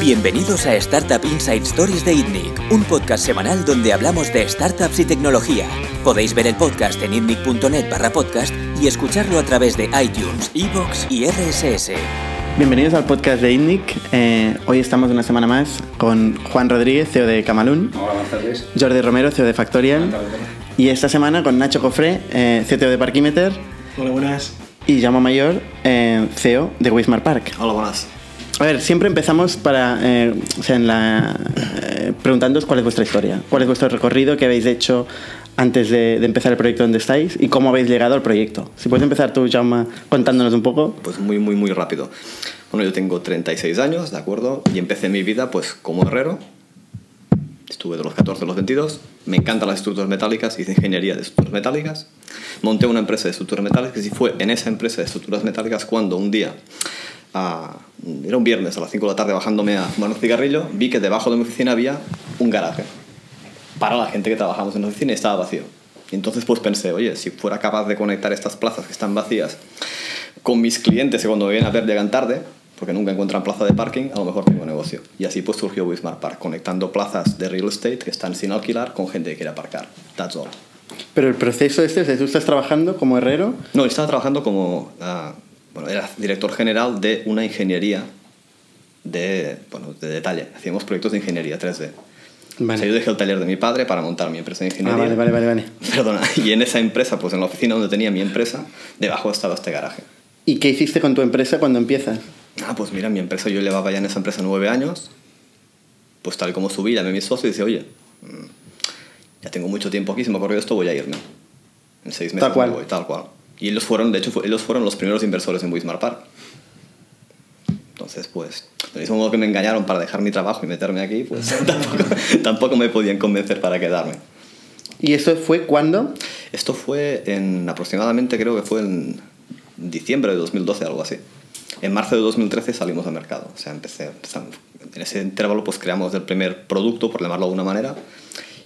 Bienvenidos a Startup Inside Stories de ITNIC, un podcast semanal donde hablamos de startups y tecnología. Podéis ver el podcast en itnic.net barra podcast y escucharlo a través de iTunes, Evox y RSS. Bienvenidos al podcast de ITNIC. Eh, hoy estamos una semana más con Juan Rodríguez, CEO de Camalún. Hola, buenas tardes. Jordi Romero, CEO de Factorial. Y esta semana con Nacho Cofré, eh, CTO de Parkimeter. Hola, buenas. Y Jaume Mayor, eh, CEO de Wismar Park. Hola, buenas. A ver, siempre empezamos para, eh, o sea, en la, eh, preguntándoos cuál es vuestra historia, cuál es vuestro recorrido, qué habéis hecho antes de, de empezar el proyecto donde estáis y cómo habéis llegado al proyecto. Si puedes empezar tú, Jaume, contándonos un poco. Pues muy, muy, muy rápido. Bueno, yo tengo 36 años, ¿de acuerdo? Y empecé mi vida pues como herrero. Estuve de los 14 a los 22. Me encantan las estructuras metálicas, hice ingeniería de estructuras metálicas. Monté una empresa de estructuras metálicas y fue en esa empresa de estructuras metálicas cuando un día, a- era un viernes a las 5 de la tarde bajándome a fumar un cigarrillo, vi que debajo de mi oficina había un garaje. para la gente que trabajamos en la oficina y estaba vacío. Y entonces pues pensé, oye, si fuera capaz de conectar estas plazas que están vacías con mis clientes que cuando me vienen a ver llegan tarde, porque nunca encuentran plaza de parking, a lo mejor tengo negocio. Y así pues surgió Wismar Park, conectando plazas de real estate que están sin alquilar con gente que quiere aparcar. That's all. Pero el proceso este, tú estás trabajando como herrero. No, estaba trabajando como, ah, bueno, era director general de una ingeniería de, bueno, de detalle. Hacíamos proyectos de ingeniería 3D. Vale. O sea, yo dejé el taller de mi padre para montar mi empresa de Ah, ingeniería. vale, vale, vale, vale. Perdona, y en esa empresa, pues en la oficina donde tenía mi empresa, debajo estaba este garaje. ¿Y qué hiciste con tu empresa cuando empiezas? Ah, pues mira, mi empresa, yo llevaba ya en esa empresa nueve años. Pues tal como subí, llamé a mi socio y dice, oye, mm, ya tengo mucho tiempo aquí, se me ha ocurrido esto, voy a irme. En seis meses Tal cual. me voy, tal cual. Y ellos fueron, de hecho, ellos fueron los primeros inversores en Wismar Park. Entonces, pues, del mismo modo que me engañaron para dejar mi trabajo y meterme aquí, pues tampoco, tampoco me podían convencer para quedarme. ¿Y eso fue cuándo? Esto fue en aproximadamente, creo que fue en diciembre de 2012, algo así. En marzo de 2013 salimos al mercado. O sea, empecé, en ese intervalo pues creamos el primer producto, por llamarlo de alguna manera,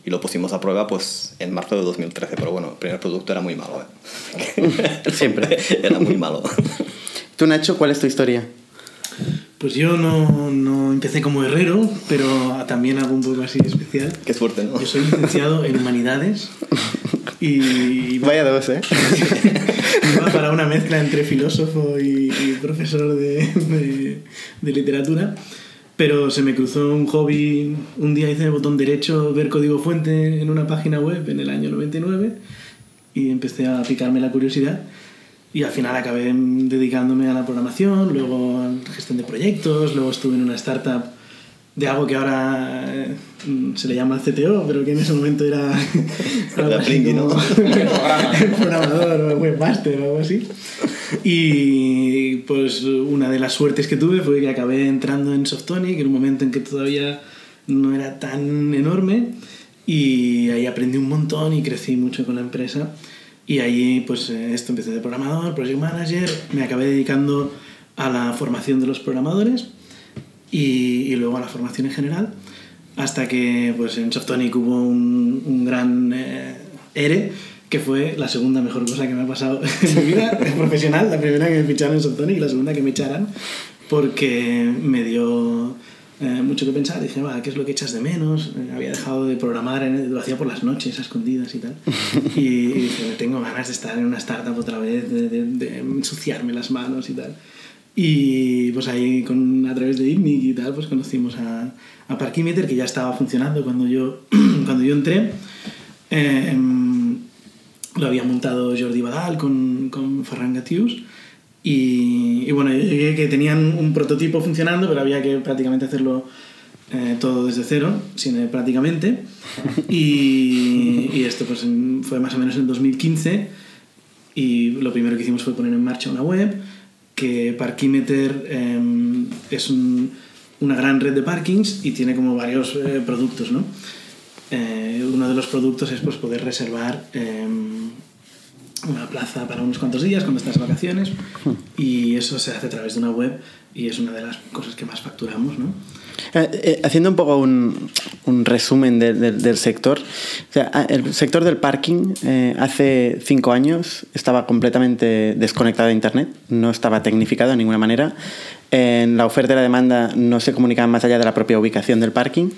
y lo pusimos a prueba pues en marzo de 2013. Pero bueno, el primer producto era muy malo. ¿eh? Siempre. era muy malo. Tú, Nacho, ¿cuál es tu historia? Pues yo no, no empecé como herrero, pero también algo un poco así especial. Qué suerte, ¿no? Yo soy licenciado en humanidades y Vaya dos, ¿eh? iba para una mezcla entre filósofo y, y profesor de, de- de literatura. Pero se me cruzó un hobby. Un día hice el botón derecho, ver código fuente en una página web en el año 99 y empecé a picarme la curiosidad. Y al final acabé dedicándome a la programación, luego a la gestión de proyectos, luego estuve en una startup de algo que ahora eh, mm, se le llama CTO, pero que en ese momento era Era ¿no? programador o webmaster o algo así. Y pues una de las suertes que tuve fue que acabé entrando en Softonic en un momento en que todavía no era tan enorme y ahí aprendí un montón y crecí mucho con la empresa. Y ahí, pues, eh, esto empecé de programador, project manager, me acabé dedicando a la formación de los programadores y, y luego a la formación en general, hasta que, pues, en Softonic hubo un, un gran eh, ERE, que fue la segunda mejor cosa que me ha pasado en mi vida profesional, la primera que me ficharon en Softonic y la segunda que me echaran, porque me dio eh, mucho que pensar. Dije, va, ¿qué es lo que echas de menos? Eh, había dejado de programar, en- lo hacía por las noches, a escondidas y tal. Y, y dije, tengo ganas de estar en una startup otra vez, de, de- de ensuciarme las manos y tal. Y pues ahí, con, a través de ITNIC y tal, pues conocimos a, a Parkimeter, que ya estaba funcionando cuando yo, cuando yo entré. Eh, lo había montado Jordi Badal con, con Ferran Gatius. Y, y bueno, que tenían un prototipo funcionando, pero había que prácticamente hacerlo eh, todo desde cero, sin, eh, prácticamente. Y, y esto pues fue más o menos en 2015. Y lo primero que hicimos fue poner en marcha una web, que Parkimeter eh, es un- una gran red de parkings y tiene como varios eh, productos, ¿no? Eh, uno de los productos es pues, poder reservar eh, una plaza para unos cuantos días cuando estás de vacaciones y eso se hace a través de una web y es una de las cosas que más facturamos, ¿no? Eh, eh, haciendo un poco un, resumen de- de- del sector, o sea, a- el sector del parking eh, hace cinco años estaba completamente desconectado de Internet, no estaba tecnificado de ninguna manera. La oferta y la demanda no se comunicaban más allá de la propia ubicación del parking.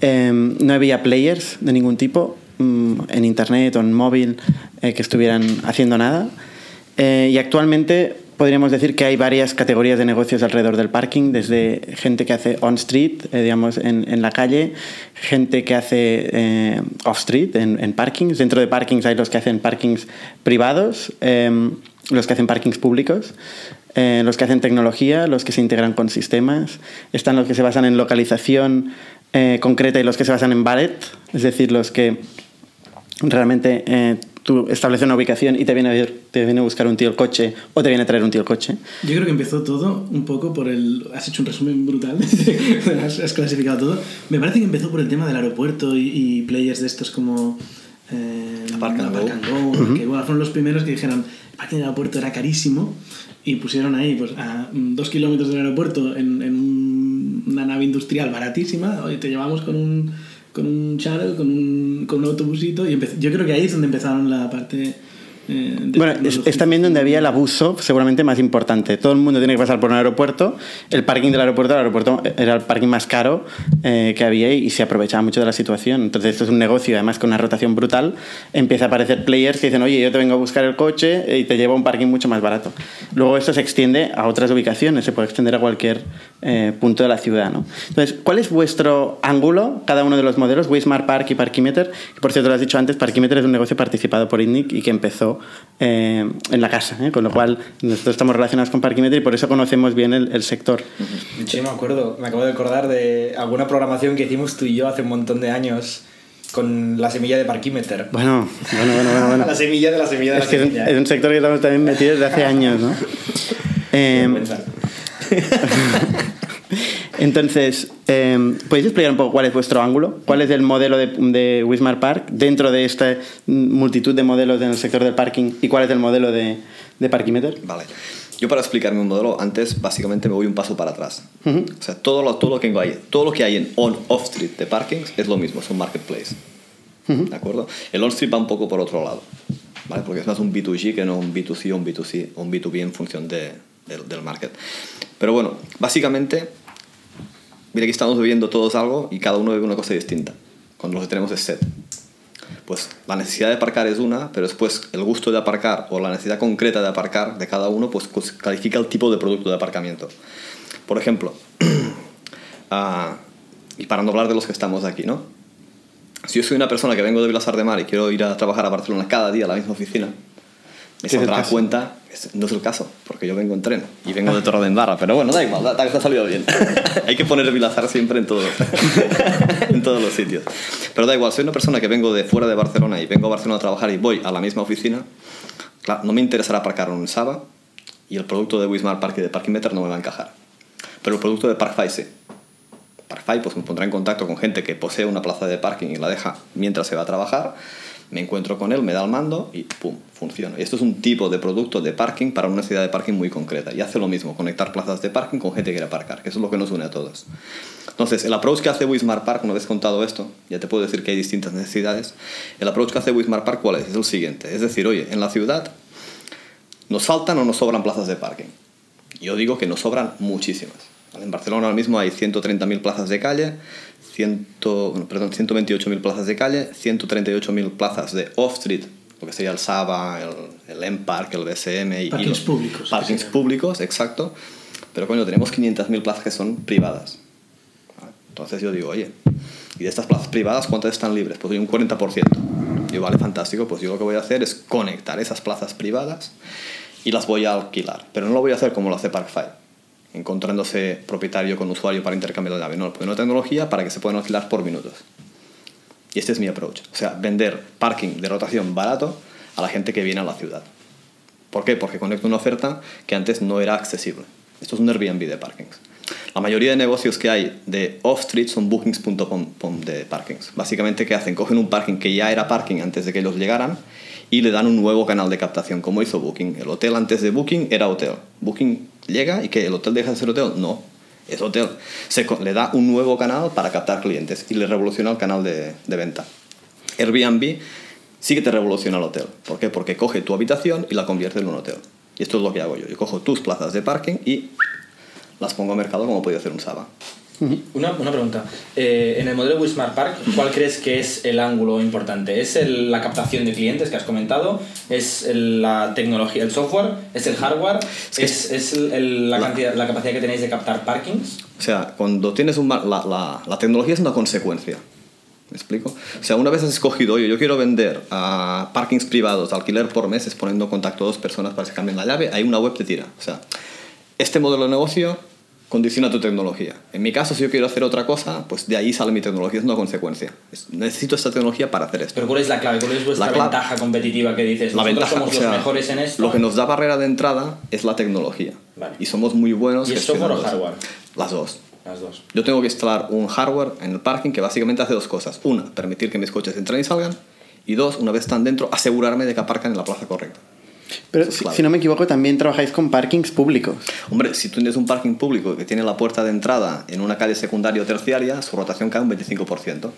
Eh, no había players de ningún tipo mm, en Internet o en móvil que estuvieran haciendo nada. Y actualmente podríamos decir que hay varias categorías de negocios alrededor del parking, desde gente que hace on-street, eh, digamos, en, la calle, gente que hace eh, off-street, en, en parkings. Dentro de parkings hay los que hacen parkings privados, eh, los que hacen parkings públicos, eh, los que hacen tecnología, los que se integran con sistemas. Están los que se basan en localización concreta y los que se basan en ballet, es decir, los que realmente tú estableces una ubicación y te viene, a ver- te viene a buscar un tío el coche o te viene a traer un tío el coche. Yo creo que empezó todo un poco por el... Has hecho un resumen brutal, has, has clasificado todo. Me parece que empezó por el tema del aeropuerto y, y players de estos como... Eh, Apark and Go. And Go, que bueno, fueron los primeros que dijeron el parking del aeropuerto era carísimo y pusieron ahí pues, a dos kilómetros del aeropuerto en, en un- una nave industrial baratísima y te llevamos con un, con un shuttle, con un, con un autobusito y yo creo que ahí es donde empezaron la parte... eh, Bueno, es, es también donde había el abuso seguramente más importante. Todo el mundo tiene que pasar por un aeropuerto. El parking del aeropuerto, el aeropuerto era el parking más caro eh, que había y, y se aprovechaba mucho de la situación. Entonces esto es un negocio, además con una rotación brutal. Empieza a aparecer players que dicen, oye, yo te vengo a buscar el coche y te llevo a un parking mucho más barato. Luego esto se extiende a otras ubicaciones, se puede extender a cualquier eh, punto de la ciudad. ¿no? Entonces, ¿cuál es vuestro ángulo, cada uno de los modelos, Wismar Park y Parkimeter? Por cierto, lo has dicho antes, Parkimeter es un negocio participado por INNIC y que empezó eh, en la casa, ¿eh? con lo cual nosotros estamos relacionados con Parkimeter y por eso conocemos bien el, el sector. De hecho, yo me acuerdo, me acabo de acordar de alguna programación que hicimos tú y yo hace un montón de años con la semilla de Parkimeter. Bueno, bueno, bueno, bueno. bueno. La semilla de la semilla de Es la que semilla. es un sector que estamos también metidos desde hace años, ¿no? Eh. Entonces, eh, ¿podéis explicar un poco cuál es vuestro ángulo? ¿Cuál es el modelo de, de Wismar Park dentro de esta multitud de modelos en el sector del parking? ¿Y cuál es el modelo de, de Parkimeter? Vale. Yo para explicarme un modelo, antes básicamente me voy un paso para atrás. Ujú. O sea, todo lo, todo, lo que hay, todo lo que hay en on-off-street de parkings es lo mismo, es un marketplace. ¿De acuerdo? El on-street va un poco por otro lado. ¿vale? Porque es más un B2G que no un B2C o un B2C o un B2B en función de- del, del market. Pero bueno, básicamente, mira que estamos viviendo todos algo y cada uno vive una cosa distinta. Cuando lo que tenemos es set pues la necesidad de aparcar es una, pero después el gusto de aparcar o la necesidad concreta de aparcar de cada uno, pues pues, califica el tipo de producto de aparcamiento. Por ejemplo, ah, y para no hablar de los que estamos aquí, ¿no? Si yo soy una persona que vengo de Vilasar de Mar y quiero ir a trabajar a Barcelona cada día a la misma oficina, me saldrá cuenta, no es el caso, porque yo vengo en tren y vengo de Torredembarra, pero bueno, da igual, da, da- ha salido bien. Hay que poner Vilasar siempre en, todo, en todos los sitios. Pero da igual, soy una persona que vengo de fuera de Barcelona y vengo a Barcelona a trabajar y voy a la misma oficina, claro, no me interesará aparcar un Saba y el producto de Wismar Park y de Parkimeter no me va a encajar. Pero el producto de Parkfy sí. Parkfy pues me pondrá en contacto con gente que posee una plaza de parking y la deja mientras se va a trabajar. Me encuentro con él, me da el mando y ¡pum! funciona. Esto es un tipo de producto de parking para una necesidad de parking muy concreta. Y hace lo mismo, conectar plazas de parking con gente que quiere aparcar, que eso es lo que nos une a todos. Entonces, el approach que hace Wismar Park, una vez contado esto, ya te puedo decir que hay distintas necesidades. El approach que hace Wismar Park, ¿cuál es? Es el siguiente. Es decir, oye, en la ciudad nos faltan o nos sobran plazas de parking. Yo digo que nos sobran muchísimas. En Barcelona ahora mismo hay 130.000 plazas de calle, 100, bueno, perdón, 128.000 plazas de calle, 138.000 plazas de off-street, lo que sería el Saba, el, el M-Park, el BSM y, los- públicos, Parkings públicos, exacto. Pero coño, tenemos 500.000 plazas que son privadas. Entonces yo digo, oye, ¿y de estas plazas privadas cuántas están libres? Pues hay un 40%. Digo, vale, fantástico, pues yo lo que voy a hacer es conectar esas plazas privadas y las voy a alquilar. Pero no lo voy a hacer como lo hace Parkfy, encontrándose propietario con usuario para intercambio de pues una tecnología para que se puedan alquilar por minutos. Y este es mi approach. O sea, vender parking de rotación barato a la gente que viene a la ciudad. ¿Por qué? Porque conecto una oferta que antes no era accesible. Esto es un Airbnb de parkings. La mayoría de negocios que hay de off-street son bookings.com de parkings. Básicamente, ¿qué hacen? Cogen un parking que ya era parking antes de que ellos llegaran y le dan un nuevo canal de captación, como hizo Booking. El hotel antes de Booking era hotel. Booking llega y que el hotel deja de ser hotel. No, es hotel. Se le da un nuevo canal para captar clientes y le revoluciona el canal de, de venta. Airbnb sí que te revoluciona el hotel. ¿Por qué? Porque coge tu habitación y la convierte en un hotel. Y esto es lo que hago yo. Yo cojo tus plazas de parking y las pongo a mercado como podía hacer un Saba. Una, una pregunta. Eh, en el modelo Wismar Park, ¿cuál crees que es el ángulo importante? ¿Es el- la captación de clientes que has comentado? ¿Es el- la tecnología, el software? ¿Es el hardware? que ¿Es, es el- la, la- cantidad, la capacidad que tenéis de captar parkings? O sea, cuando tienes un... mar- La, la, la tecnología es una consecuencia. ¿Me explico? O sea, una vez has escogido, oye, yo quiero vender a parkings privados, alquiler por meses, poniendo en contacto a dos personas para que se cambien la llave, hay una web te tira. O sea, este modelo de negocio condiciona tu tecnología. En mi caso, si yo quiero hacer otra cosa, pues de ahí sale mi tecnología, es una consecuencia. Es- necesito esta tecnología para hacer esto. ¿Pero cuál es la clave? ¿Cuál es vuestra La ventaja competitiva que dices? La ventaja, somos o sea, los mejores en esto. lo que nos da barrera de entrada es la tecnología. Vale. Y somos muy buenos. ¿Y es software o hardware? Las dos. Las dos. Yo tengo que instalar un hardware en el parking que básicamente hace dos cosas. Una, permitir que mis coches entren y salgan. Y dos, una vez están dentro, asegurarme de que aparcan en la plaza correcta. Pero es si, si no me equivoco, también trabajáis con parkings públicos. Hombre, si tú tienes un parking público que tiene la puerta de entrada en una calle secundaria o terciaria, su rotación cae un 25%.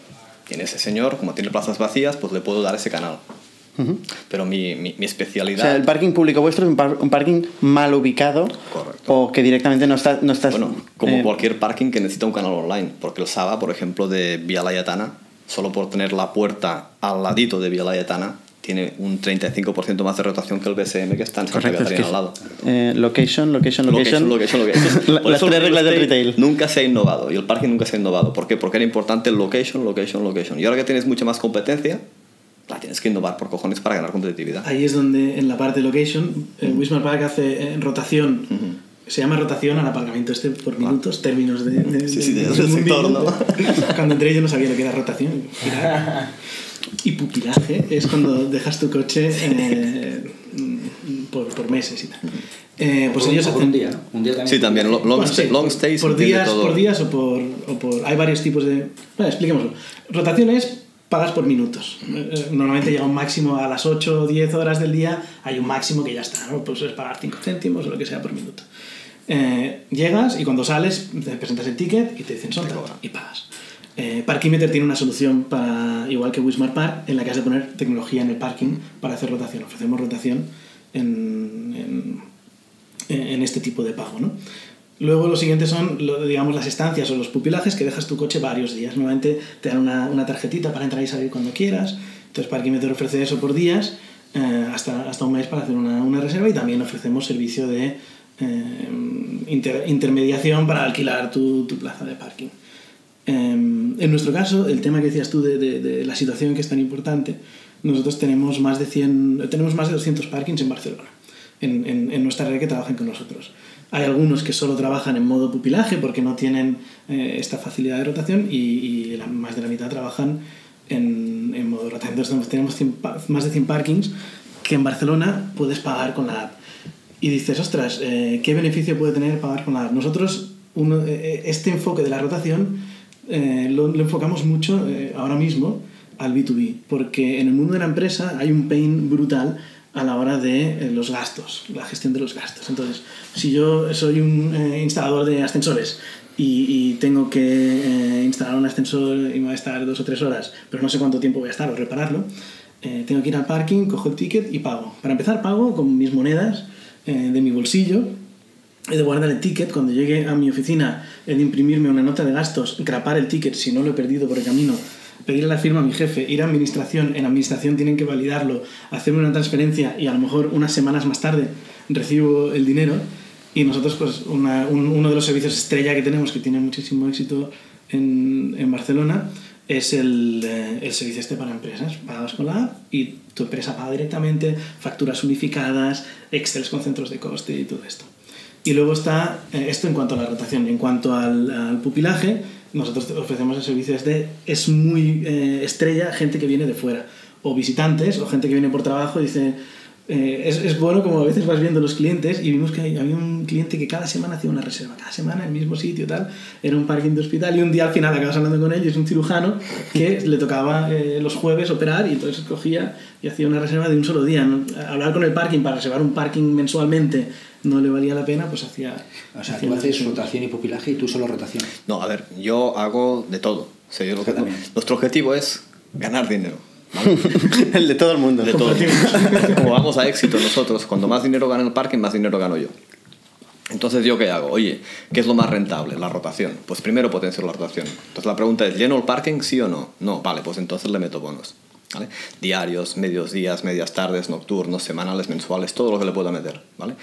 Y en ese señor, como tiene plazas vacías, pues le puedo dar ese canal. Pero mi, mi, mi O especialidad... sea, el parking público vuestro es un, par- un parking mal ubicado Correcto. o que directamente no, está, no estás... Bueno, como eh, cualquier parking que necesita un canal online, porque el Saba, por ejemplo, de Vía Layetana, solo por tener la puerta al ladito de Vía Layetana, tiene un 35% más de rotación que el BSM que está en Santa Correcto, es que al lado. eh, location, location, location. Location, location, las tres reglas del estate retail. Nunca se ha innovado y el parking nunca se ha innovado. ¿Por qué? Porque era importante el location, location, location. Y ahora que tienes mucha más competencia, la tienes que innovar por cojones para ganar competitividad. Ahí es donde en la parte de location, eh, Wismar Park hace eh, rotación. Se llama rotación al aparcamiento este por minutos, términos de, de- Ah. Sí, sí, de- del sector. ¿no? Cuando entré yo no sabía lo que era rotación. Y pupilaje es cuando dejas tu coche eh, por, por meses y tal. Eh, pues Por un- ellos por hacen un día. Un día también. Sí, también. lo- Long, Bueno, stay, long por- stay se por días, todo. por días o por, o por- Hay varios tipos de... Bueno, expliquémoslo. Rotaciones pagas por minutos. Eh, Normalmente llega un máximo a las 8 o 10 horas del día, hay un máximo que ya está, ¿no? Pues es pagar 5 céntimos o lo que sea por minuto. Eh, llegas y cuando sales te presentas el ticket y te dicen son y pagas. Eh, Parkimeter tiene una solución para, igual que Wismar Park, en la que has de poner tecnología en el parking para hacer rotación. Ofrecemos rotación en, en, en este tipo de pago. ¿no? Luego lo siguiente son, digamos, las estancias o los pupilajes que dejas tu coche varios días. Normalmente te dan una, una tarjetita para entrar y salir cuando quieras. Entonces Parkimeter ofrece eso por días, eh, hasta, hasta un mes para hacer una, una reserva y también ofrecemos servicio de eh, inter- intermediación para alquilar tu, tu plaza de parking. Eh, en nuestro caso, el tema que decías tú de, de- de la situación que es tan importante, nosotros tenemos más de 100, tenemos más de 200 parkings en Barcelona, en, en- en nuestra red que trabajan con nosotros. Hay algunos que solo trabajan en modo pupilaje porque no tienen eh, esta facilidad de rotación y, y la- más de la mitad trabajan en, en modo rotación. Entonces tenemos 100 pa- más de 100 parkings que en Barcelona puedes pagar con la app. Y dices, ostras, eh, ¿qué beneficio puede tener pagar con la app? Nosotros, uno, eh, este enfoque de la rotación eh, lo, lo enfocamos mucho eh, ahora mismo al B2B, porque en el mundo de la empresa hay un pain brutal a la hora de eh, los gastos, la gestión de los gastos. Entonces, si yo soy un eh, instalador de ascensores y, y tengo que eh, instalar un ascensor y me va a estar dos o tres horas, pero no sé cuánto tiempo voy a estar o repararlo, eh, tengo que ir al parking, cojo el ticket y pago. Para empezar, pago con mis monedas eh, de mi bolsillo he de guardar el ticket. Cuando llegue a mi oficina, he de imprimirme una nota de gastos, grapar el ticket si no lo he perdido por el camino, pedirle la firma a mi jefe, ir a administración. En administración tienen que validarlo, hacerme una transferencia y a lo mejor unas semanas más tarde recibo el dinero. Y nosotros, pues, una- un- uno de los servicios estrella que tenemos, que tiene muchísimo éxito en, en Barcelona, es el, eh, el servicio este para empresas. Pagas con la app y tu empresa paga directamente, facturas unificadas, Excel con centros de coste y todo esto. Y luego está eh, esto en cuanto a la rotación. En cuanto al, al pupilaje, nosotros ofrecemos el servicio de es muy eh, estrella gente que viene de fuera, o visitantes, o gente que viene por trabajo y dice, eh, es, es, bueno como a veces vas viendo los clientes y vimos que había un cliente que cada semana hacía una reserva, cada semana en el mismo sitio tal, era un parking de hospital y un día al final acabas hablando con él y es un cirujano que le tocaba eh, los jueves operar y entonces cogía y hacía una reserva de un solo día. ¿no? Hablar con el parking para reservar un parking mensualmente no le valía la pena, pues hacía... O sea, hacía tú haces rotación y pupilaje y tú solo rotación. No, a ver, yo hago de todo. O sea, yo lo que- nuestro objetivo es ganar dinero. el de todo el mundo. De todo. Como vamos a éxito nosotros, cuando más dinero gana el parking, más dinero gano yo. Entonces, ¿yo qué hago? Oye, ¿qué es lo más rentable? La rotación. Pues primero potencio la rotación. Entonces la pregunta es, ¿lleno el parking sí o no? No, vale, pues entonces le meto bonos. ¿vale? Diarios, medios días, medias tardes, nocturnos, semanales, mensuales, todo lo que le pueda meter. ¿vale?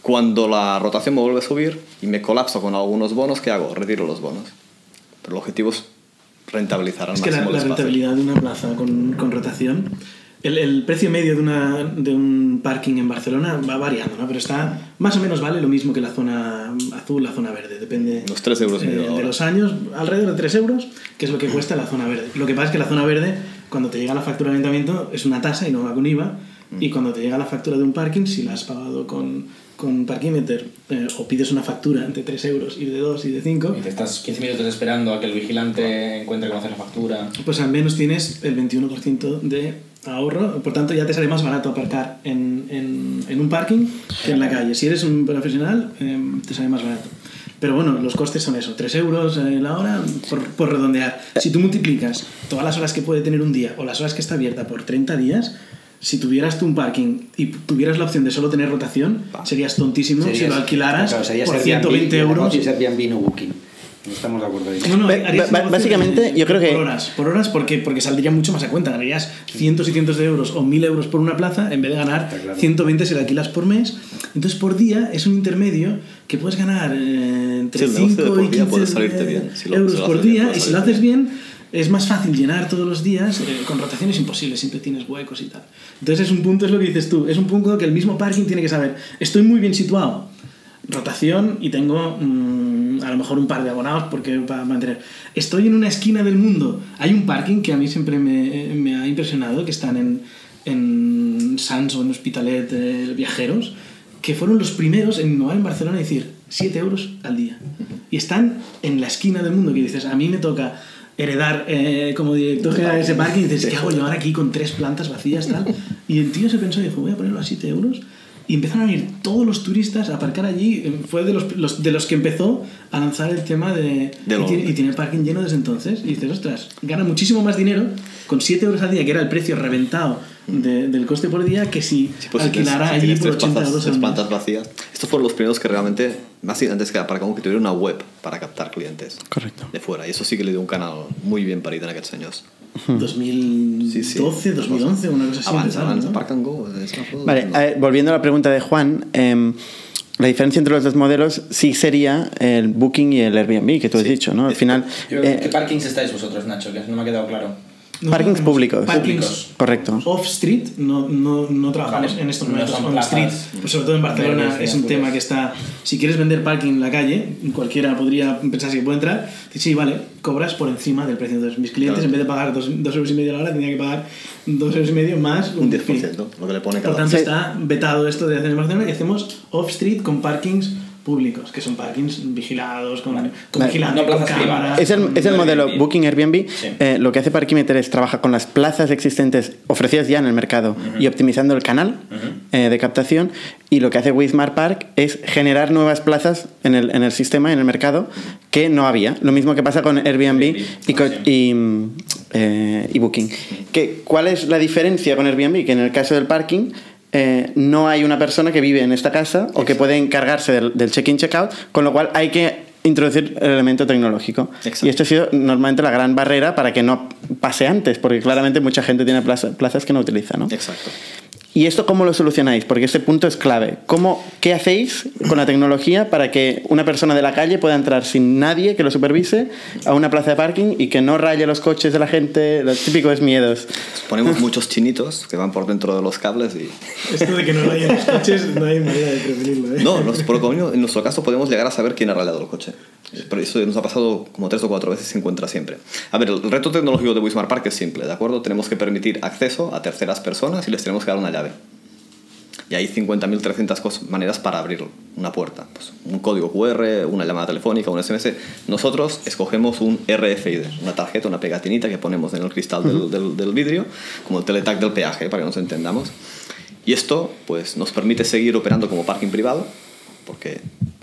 Cuando la rotación me vuelve a subir y me colapso con algunos bonos, ¿qué hago? Retiro los bonos. Pero el objetivo es rentabilizar al Es que la, la rentabilidad de una plaza con, con rotación, el, el precio medio de, una, de un parking en Barcelona va variando, ¿no? pero está más o menos vale lo mismo que la zona azul, la zona verde, depende Unos tres euros y eh, de los años, alrededor de 3 euros, que es lo que cuesta la zona verde. Lo que pasa es que la zona verde, cuando te llega la factura de ayuntamiento, es una tasa y no va con IVA, Mm. y cuando te llega la factura de un parking, si la has pagado con, con Parkimeter eh, o pides una factura de 3 euros y de 2 y de 5, Y te estás 15 minutos esperando a que el vigilante encuentre cómo hacer la factura. pues al menos tienes el 21% de ahorro, por tanto ya te sale más barato aparcar en, en, en un parking que en la calle. Si eres un profesional, eh, te sale más barato. Pero bueno, los costes son eso, 3 euros eh, la hora por, por redondear. Si tú multiplicas todas las horas que puede tener un día o las horas que está abierta por 30 días, si tuvieras tú un parking y tuvieras la opción de solo tener rotación, serías tontísimo si Serías- lo alquilaras claro, serías por Airbnb, 120 y el euros. es Airbnb no Booking. No estamos de acuerdo ahí. No, no, básicamente, yo creo que- Por horas, por horas porque, porque saldría mucho más a cuenta. Ganarías cientos y cientos de euros o mil euros por una plaza en vez de ganar claro. 120 si la alquilas por mes. Entonces, por día es un intermedio que puedes ganar eh, entre Sí, el negocio de 5 por y día 15 puede salirte bien, si lo- euros si lo por bien, día. puede Y si lo haces bien, es más fácil llenar todos los días. eh, con rotación es imposible, siempre tienes huecos y tal. Entonces, es un punto, es lo que dices tú, es un punto que el mismo parking tiene que saber. Estoy muy bien situado rotación y tengo mm, a lo mejor un par de abonados porque para mantener. Estoy en una esquina del mundo. Hay un parking que a mí siempre me, ha impresionado, que están en, en Sants o en Hospitalet eh, Viajeros, que fueron los primeros en innovar en Barcelona y decir 7 euros al día. Y están en la esquina del mundo que dices, a mí me toca heredar eh, como director general de ese parking y dices, ¿qué hago yo ahora aquí con tres plantas vacías tal? Y el tío se pensó y dijo, voy a ponerlo a 7 euros y empezaron a venir todos los turistas a aparcar allí. Eh, Fue de los, los- de los que empezó a lanzar el tema de... De y, tiene, y tiene el parking lleno desde entonces. Y dices, ostras, gana muchísimo más dinero con 7 euros al día, que era el precio reventado de- del coste por día, que si Sí, pues alquilara si allí por tres 80 plantas- euros al plantas vacías. Estos fueron los primeros que realmente, más antes que para como que tuviera una web para captar clientes Correcto. de fuera. Y eso sí que le dio un canal muy bien parido en aquellos años. 2012, Sí, sí. 2011, una cosa así. Empezaron, abans, ¿no? Park and Go. Vale, no. a ver, volviendo a la pregunta de Juan, em, la diferencia entre los dos modelos sí sería el Booking y el Airbnb, que tú has dicho, ¿no? Al final, Yo- eh, ¿Qué parkings estáis vosotros, Nacho? Que no me ha quedado claro. Nosotros parkings públicos. Parkings Correcto. off-street, no, no, no trabajamos en estos no momentos on-street, sobre todo en Barcelona es un tema que está, si quieres vender parking en la calle, cualquiera podría pensar si puede entrar, sí, vale, cobras por encima del precio. Entonces mis clientes Claro. en vez de pagar dos, dos euros y medio a la hora, tenían que pagar dos euros y medio más Un fee. 10%, lo que le pone Por cada tanto Sí. está vetado esto de hacer en Barcelona y hacemos off-street con parkings públicos, que son parkings vigilados, con, con Vale. No con plazas cámaras. privadas. Es el, con es el modelo Airbnb. Booking Airbnb. Sí. Eh, lo que hace Parkimeter es trabajar con las plazas existentes ofrecidas ya en el mercado y optimizando el canal eh, de captación. Y lo que hace Wismar Park es generar nuevas plazas en el, en el sistema, en el mercado, que no había. Lo mismo que pasa con Airbnb y, con- y, mm, eh, y Booking. ¿Qué- ¿Cuál es la diferencia con Airbnb? Que en el caso del parking eh, no hay una persona que vive en esta casa o que puede encargarse del, del check-in, check-out, con lo cual hay que introducir el elemento tecnológico. Exacto. Y esto ha sido normalmente la gran barrera para que no pase antes, porque claramente mucha gente tiene plaza- plazas que no utiliza. ¿no? Exacto. ¿Y esto cómo lo solucionáis? Porque este punto es clave. ¿Cómo, ¿Qué hacéis con la tecnología para que una persona de la calle pueda entrar sin nadie que lo supervise a una plaza de parking y que no raye los coches de la gente? Lo típico es miedos. Ponemos muchos chinitos que van por dentro de los cables y... Esto de que no rayen los coches, no hay manera de prevenirlo. ¿eh? No, por en nuestro caso podemos llegar a saber quién ha rayado el coche. Pero eso nos ha pasado como tres o cuatro veces y se encuentra siempre. A ver, el reto tecnológico de Wismar Park es simple, ¿de acuerdo? Tenemos que permitir acceso a terceras personas y les tenemos que dar una llave. Y hay 50.300 cos- maneras para abrir una puerta. Pues un código QR, una llamada telefónica, un SMS. Nosotros escogemos un RFID, una tarjeta, una pegatinita que ponemos en el cristal del, del- del vidrio, como el teletag del peaje, para que nos entendamos. Y esto pues, nos permite seguir operando como parking privado, porque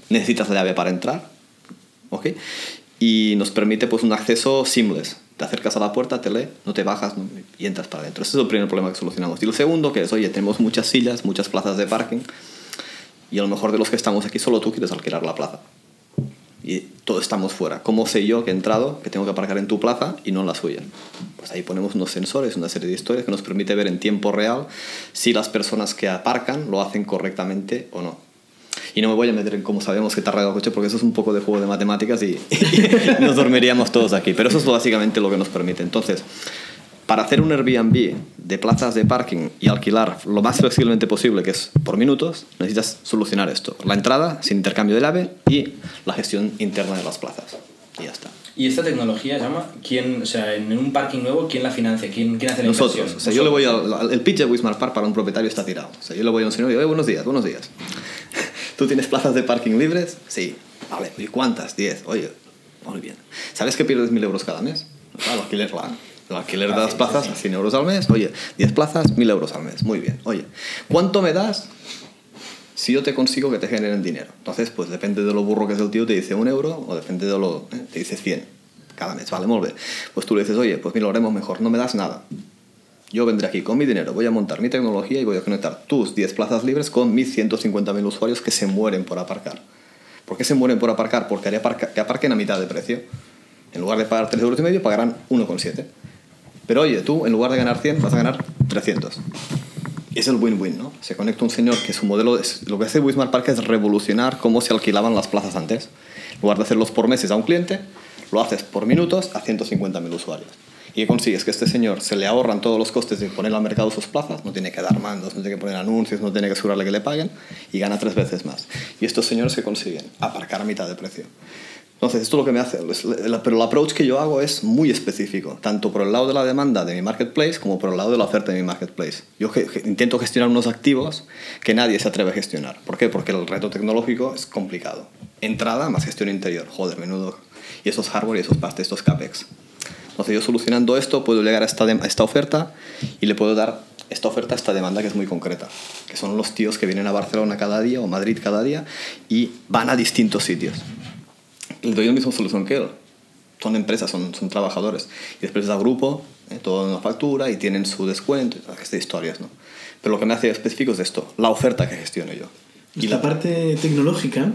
necesitas la llave para entrar, ¿ok? Y nos permite pues, un acceso seamless. Te acercas a la puerta, te lee, no te bajas y entras para adentro. Ese es el primer problema que solucionamos. Y el segundo, que es, oye, tenemos muchas sillas, muchas plazas de parking, y a lo mejor de los que estamos aquí, solo tú quieres alquilar la plaza. Y todos estamos fuera. ¿Cómo sé yo que he entrado, que tengo que aparcar en tu plaza y no en la suya? Pues ahí ponemos unos sensores, una serie de historias que nos permite ver en tiempo real si las personas que aparcan lo hacen correctamente o no. Y no me voy a meter en cómo sabemos que arreglado el coche, porque eso es un poco de juego de matemáticas y, y nos dormiríamos todos aquí. Pero eso es básicamente lo que nos permite. Entonces, para hacer un Airbnb de plazas de parking y alquilar lo más flexiblemente posible, que es por minutos, necesitas solucionar esto. La entrada sin intercambio de llave y la gestión interna de las plazas. Y ya está. Y esta tecnología llama, ¿quién, o sea, en un parking nuevo, ¿quién la financia? ¿Quién, quién hace la Nosotros. inversión? O sea, yo le voy al, al- el pitch de Wismar Park para un propietario está tirado. O sea, yo le voy a un señor y digo, "Oye, buenos días, buenos días. ¿Tú tienes plazas de parking libres? Sí. Vale. ¿Y cuántas? Diez. Oye, muy bien. ¿Sabes que pierdes mil euros cada mes? Claro, el alquiler, la- el alquiler de las plazas a 100 euros al mes. Oye, 10 plazas, 1000 euros al mes. Muy bien. Oye, ¿cuánto me das si yo te consigo que te generen dinero? Entonces, pues depende de lo burro que es el tío, te dice un euro o depende de lo... eh, te dice 100 cada mes. Vale, muy bien. Pues tú le dices, oye, pues mira, lo haremos mejor. No me das nada. Yo vendré aquí con mi dinero, voy a montar mi tecnología y voy a conectar tus 10 plazas libres con mis 150.000 usuarios que se mueren por aparcar. ¿Por qué se mueren por aparcar? Porque haré que aparquen a mitad de precio. En lugar de pagar 3 euros y medio, pagarán 1,7. Pero oye, tú en lugar de ganar 100, vas a ganar 300. Es el win-win, ¿no? Se conecta un señor que su modelo es... Lo que hace Wismar Park es revolucionar cómo se alquilaban las plazas antes. En lugar de hacerlos por meses a un cliente, lo haces por minutos a 150.000 usuarios. ¿Y qué consigues? Que este señor se le ahorran todos los costes de poner al mercado sus plazas, no tiene que dar mandos, no tiene que poner anuncios, no tiene que asegurarle que le paguen y gana tres veces más. Y estos señores que consiguen aparcar a mitad de precio. Entonces, esto es lo que me hace. Pero el approach que yo hago es muy específico, tanto por el lado de la demanda de mi marketplace como por el lado de la oferta de mi marketplace. Yo intento gestionar unos activos que nadie se atreve a gestionar. ¿Por qué? Porque el reto tecnológico es complicado. Entrada más gestión interior. Joder, menudo. Y esos hardware y esos partes, estos CAPEX. Entonces, yo solucionando esto puedo llegar a esta, a esta oferta y le puedo dar esta oferta a esta demanda que es muy concreta. Que son los tíos que vienen a Barcelona cada día o Madrid cada día y van a distintos sitios les doy la misma solución que él. Son empresas, son, son trabajadores. Y después da grupo, eh, todo en una factura y tienen su descuento y todas estas historias. ¿no? Pero lo que me hace específico es esto, la oferta que gestiono yo. Y la parte tecnológica,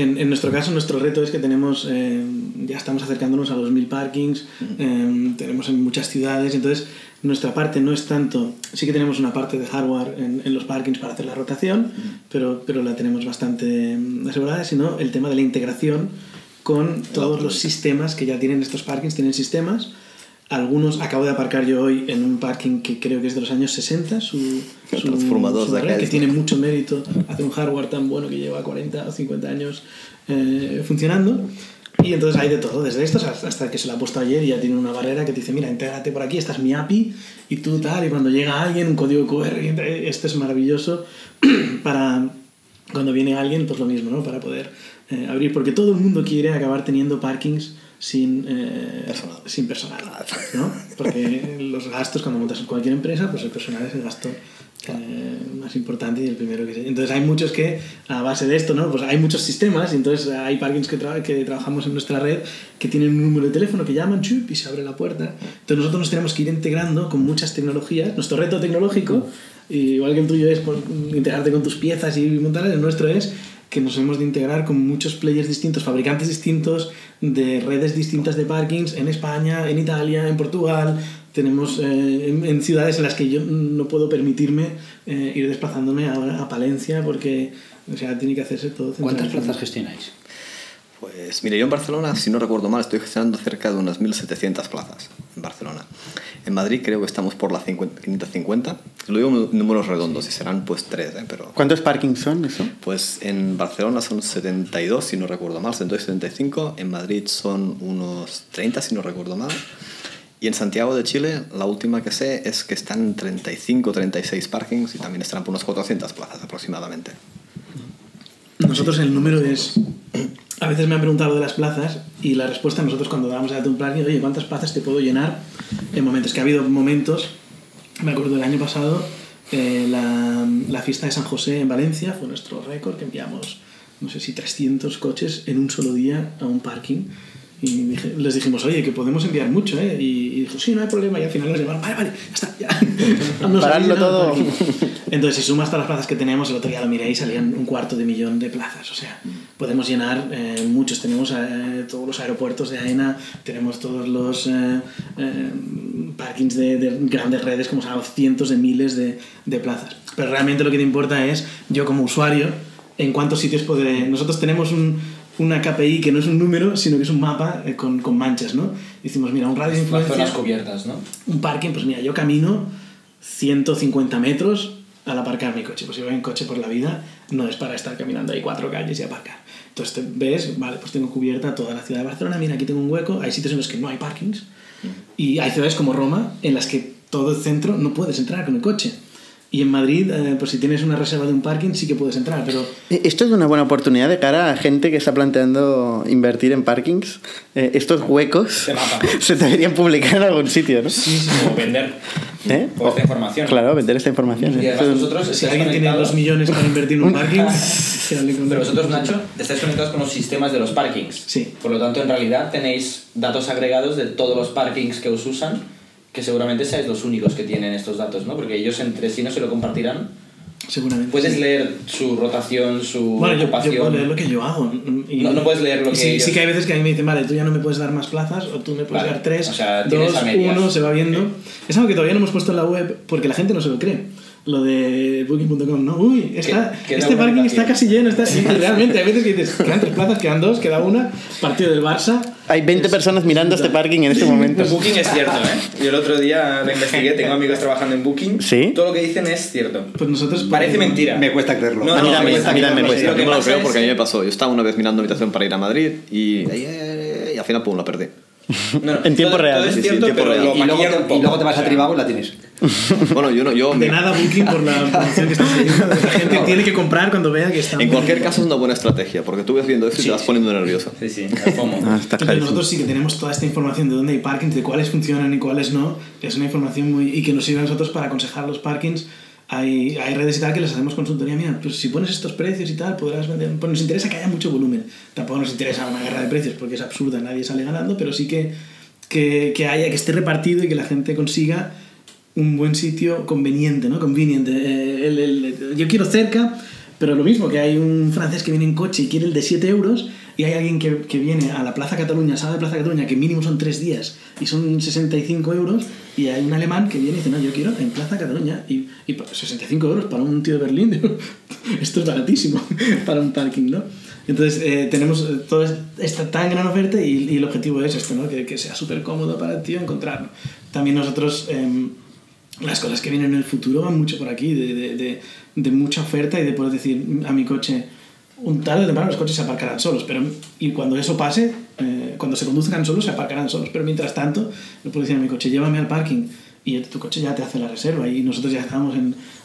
en, en nuestro caso, nuestro reto es que tenemos, eh, ya estamos acercándonos a los mil parkings, eh, tenemos en muchas ciudades, entonces nuestra parte no es tanto, sí que tenemos una parte de hardware en, en los parkings para hacer la rotación, pero, pero la tenemos bastante mm, asegurada, sino el tema de la integración con todos los sistemas que ya tienen estos parkings, tienen sistemas. Algunos, acabo de aparcar yo hoy en un parking que creo que es de los años 60, su, su- transformador su de red, que tiene mucho mérito hacer un hardware tan bueno que lleva 40 o 50 años eh, funcionando. Y entonces hay de todo, desde estos hasta que se lo ha puesto ayer y ya tiene una barrera que te dice, mira, intégrate por aquí, esta es mi API y tú tal, y cuando llega alguien, un código QR, y ent- esto es maravilloso para cuando viene alguien, pues lo mismo, ¿no? Para poder eh, abrir, porque todo el mundo quiere acabar teniendo parkings sin, eh, Personal. sin personal, ¿no? Porque los gastos cuando montas en cualquier empresa, pues el personal es el gasto eh, más importante y el primero que se... Entonces hay muchos que a base de esto, ¿no? Pues hay muchos sistemas y entonces hay parkings que, tra- que trabajamos en nuestra red que tienen un número de teléfono que llaman chup, y se abre la puerta. Entonces nosotros nos tenemos que ir integrando con muchas tecnologías. Nuestro reto tecnológico, igual que el tuyo es por integrarte con tus piezas y montarlas, el nuestro es que nos hemos de integrar con muchos players distintos, fabricantes distintos, de redes distintas de parkings en España, en Italia, en Portugal. Tenemos eh, en, en ciudades en las que yo no puedo permitirme eh, ir desplazándome ahora a Palencia porque o sea, tiene que hacerse todo. ¿Cuántas plazas gestionáis? Pues mire, yo en Barcelona, si no recuerdo mal, estoy gestionando cerca de unas 1.700 plazas en Barcelona. En Madrid creo que estamos por las 50 550. Lo digo en números redondos y serán pues tres, ¿eh? pero ¿Cuántos parkings son eso? Pues en Barcelona son 72, si no recuerdo mal, 72, 75. En Madrid son unos 30, si no recuerdo mal. Y en Santiago de Chile, la última que sé es que están en 35 36 parkings y también estarán por unas 400 plazas aproximadamente. Nosotros el número es... A veces me han preguntado de las plazas y la respuesta nosotros cuando damos a un parking, oye, ¿cuántas plazas te puedo llenar? En momentos que ha habido momentos, me acuerdo del año pasado, eh, la, la fiesta de San José en Valencia fue nuestro récord, que enviamos, no sé si 300 coches en un solo día a un parking. Y dije- les dijimos, oye, que podemos enviar mucho, ¿eh? Y, y dijo, sí, no hay problema. Y al final nos llamaron, vale, vale, ya está, ya. Nos llenado el todo. Entonces, si sumas todas las plazas que tenemos, el otro día lo miré y salían un cuarto de millón de plazas. O sea, podemos llenar eh, muchos. Tenemos eh, todos los aeropuertos de AENA, tenemos todos los eh, eh, parkings de, de grandes redes, como sabemos, cientos de miles de, de plazas. Pero realmente lo que te importa es, yo como usuario, en cuántos sitios podré... Nosotros tenemos un, una KPI que no es un número, sino que es un mapa eh, con, con manchas, ¿no? Decimos, mira, un radio de Las zonas influencia cubiertas, ¿no? un parking, pues mira, yo camino 150 metros al aparcar mi coche. Pues si voy en coche por la vida, no es para estar caminando ahí cuatro calles y aparcar. Entonces te ves, vale, pues tengo cubierta toda la ciudad de Barcelona, mira, aquí tengo un hueco, hay sitios en los que no hay parkings y hay ciudades como Roma en las que todo el centro no puedes entrar con el coche. Y en Madrid, eh, pues si tienes una reserva de un parking, sí que puedes entrar, pero Eh, Esto es una buena oportunidad de cara a gente que está planteando invertir en parkings. Eh, estos huecos se deberían publicar en algún sitio, ¿no? O vender ¿Eh? toda esta información. Claro, vender esta información. sí. Y además vosotros si estáis alguien tiene conectados- dos millones para invertir en un parking, Pero vosotros, Nacho, estáis conectados con los sistemas de los parkings. Sí. Por lo tanto, en realidad tenéis datos agregados de todos los parkings que os usan, que seguramente seáis los únicos que tienen estos datos, ¿no? Porque ellos entre sí no se lo compartirán. seguramente. Puedes sí. leer su rotación, su Bueno, yo, yo ocupación. puedo leer lo que yo hago. Y- No- no puedes leer lo que sí, ellos- sí que hay veces que a mí me dicen, vale, tú ya no me puedes dar más plazas, o tú me puedes Vale, dar tres, o sea, dos, uno, se va viendo. Es algo que todavía no hemos puesto en la web porque la gente no se lo cree. Lo de booking.com, ¿no? Uy, está, queda este una parking está casi lleno. Está... Realmente, hay veces que dices, quedan tres plazas, quedan dos, queda una, partido del Barça. Hay 20 personas mirando este parking en este momento. Booking es cierto, ¿eh? Yo el otro día lo investigué, tengo amigos trabajando en Booking. ¿Sí? Todo lo que dicen es cierto. Pues nosotros... Parece mentira. Me cuesta creerlo. No, A mí no, también, me a mí también me cuesta. Lo que Yo no lo creo porque a mí me pasó. Yo estaba una vez mirando habitación para ir a Madrid y, y al final, pum, la perdí. No, no, En tiempo todo- real, Todo es Sí, sí, cierto, tiempo pero real. Y luego, te, y luego te vas O sea, a Tribago y la tienes. Bueno, yo no, yo De nada booking por la promoción que estás haciendo. La gente tiene que comprar cuando vea que está... en cualquier caso es una buena estrategia porque tú ves viendo esto y te vas poniendo nervioso. Sí, sí, FOMO. Ah, está nosotros sí que tenemos toda esta información de dónde hay parkings, de cuáles funcionan y cuáles no. Es una información muy... y que nos sirve a nosotros para aconsejar los parkings. Hay, hay redes y tal que les hacemos consultoría. Mira, pues si pones estos precios y tal, podrás vender... Pues nos interesa que haya mucho volumen. Tampoco nos interesa una guerra de precios porque es absurda, nadie sale ganando, pero sí que, que, que haya, que esté repartido y que la gente consiga un buen sitio conveniente, ¿no? Conveniente. Eh, el- yo quiero cerca, pero lo mismo, que hay un francés que viene en coche y quiere el de 7 euros, y hay alguien que, que viene a la Plaza Cataluña, sala de Plaza Cataluña, que mínimo son 3 días y son 65 euros, y hay un alemán que viene y dice, no, yo quiero en Plaza Cataluña, y, y por 65 euros para un tío de Berlín, esto es baratísimo para un parking, ¿no? Entonces, eh, tenemos eh, toda esta tan gran oferta y, y el objetivo es esto, ¿no? Que, que sea súper cómodo para el tío encontrarlo. También nosotros... em, las cosas que vienen en el futuro van mucho por aquí, de, de, de, de mucha oferta y de poder decir a mi coche, un tarde o temprano los coches se aparcarán solos, pero y cuando eso pase, eh, cuando se conduzcan solos, se aparcarán solos, pero mientras tanto, le puedo decir a mi coche, llévame al parking y tu coche ya te hace la reserva y nosotros ya estamos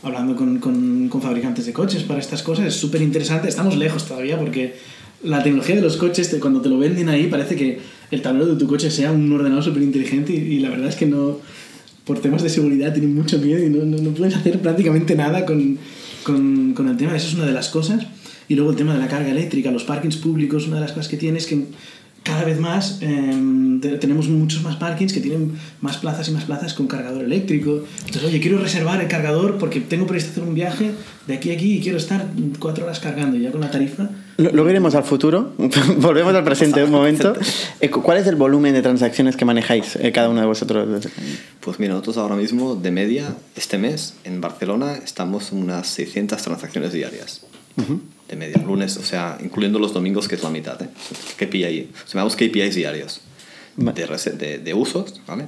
hablando con, con, fabricantes de coches para estas cosas, es súper interesante, estamos lejos todavía porque la tecnología de los coches, cuando te lo venden ahí, parece que el tablero de tu coche sea un ordenador súper inteligente y, la verdad es que no, por temas de seguridad tienen mucho miedo y no, no, no puedes hacer prácticamente nada con, con, el tema. Esa es una de las cosas. Y luego el tema de la carga eléctrica, los parkings públicos, una de las cosas que tiene es que cada vez más eh, te- tenemos muchos más parkings que tienen más plazas y más plazas con cargador eléctrico. Entonces, oye, quiero reservar el cargador porque tengo previsto hacer un viaje de aquí a aquí y quiero estar cuatro horas cargando ya con la tarifa. Lo- Luego iremos al futuro. Volvemos al presente un momento. Eh, cu- ¿Cuál es el volumen de transacciones que manejáis eh, cada uno de vosotros? Pues mira, nosotros ahora mismo, de media, este mes, en Barcelona, estamos en unas 600 transacciones diarias. De media, lunes, o sea, incluyendo los domingos, que es la mitad. ¿eh? KPI, o sea, llamamos KPIs diarios de, de, de usos. ¿vale?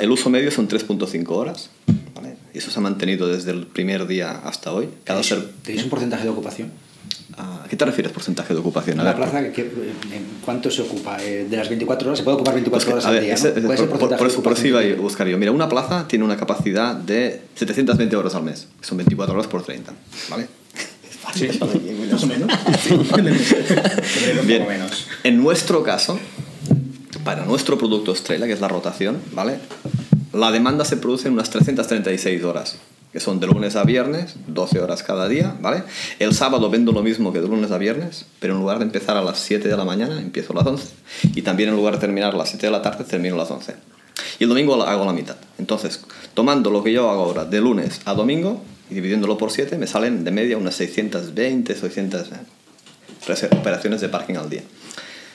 El- uso medio son 3.5 horas. ¿vale? Y eso se ha mantenido desde el primer día hasta hoy. Cada ser... ¿Tenéis un porcentaje de ocupación? ¿A qué te refieres porcentaje de ocupación? A La ver, plaza, ¿qué- ¿en cuánto se ocupa? Eh, de las 24 horas, se puede ocupar 24 Pues que, horas al ver, día, ese- ¿no? ese- ¿Cuál es el por, por- por de eso, por eso iba a buscar yo. Mira, una plaza tiene una capacidad de 720 horas al mes, que son 24 horas por 30, ¿vale? Fácil. Más o menos. Bien. menos. En nuestro caso, para nuestro producto estrella, que es la rotación, ¿vale? La demanda se produce en unas 336 horas, que son de lunes a viernes, 12 horas cada día, ¿vale? El sábado vendo lo mismo que de lunes a viernes, pero en lugar de empezar a las 7 de la mañana, empiezo a las 11. Y también en lugar de terminar a las 7 de la tarde, termino a las 11. Y el domingo hago la mitad. Entonces, tomando lo que yo hago ahora de lunes a domingo y dividiéndolo por 7, me salen de media unas 620, 600 eh, operaciones de parking al día.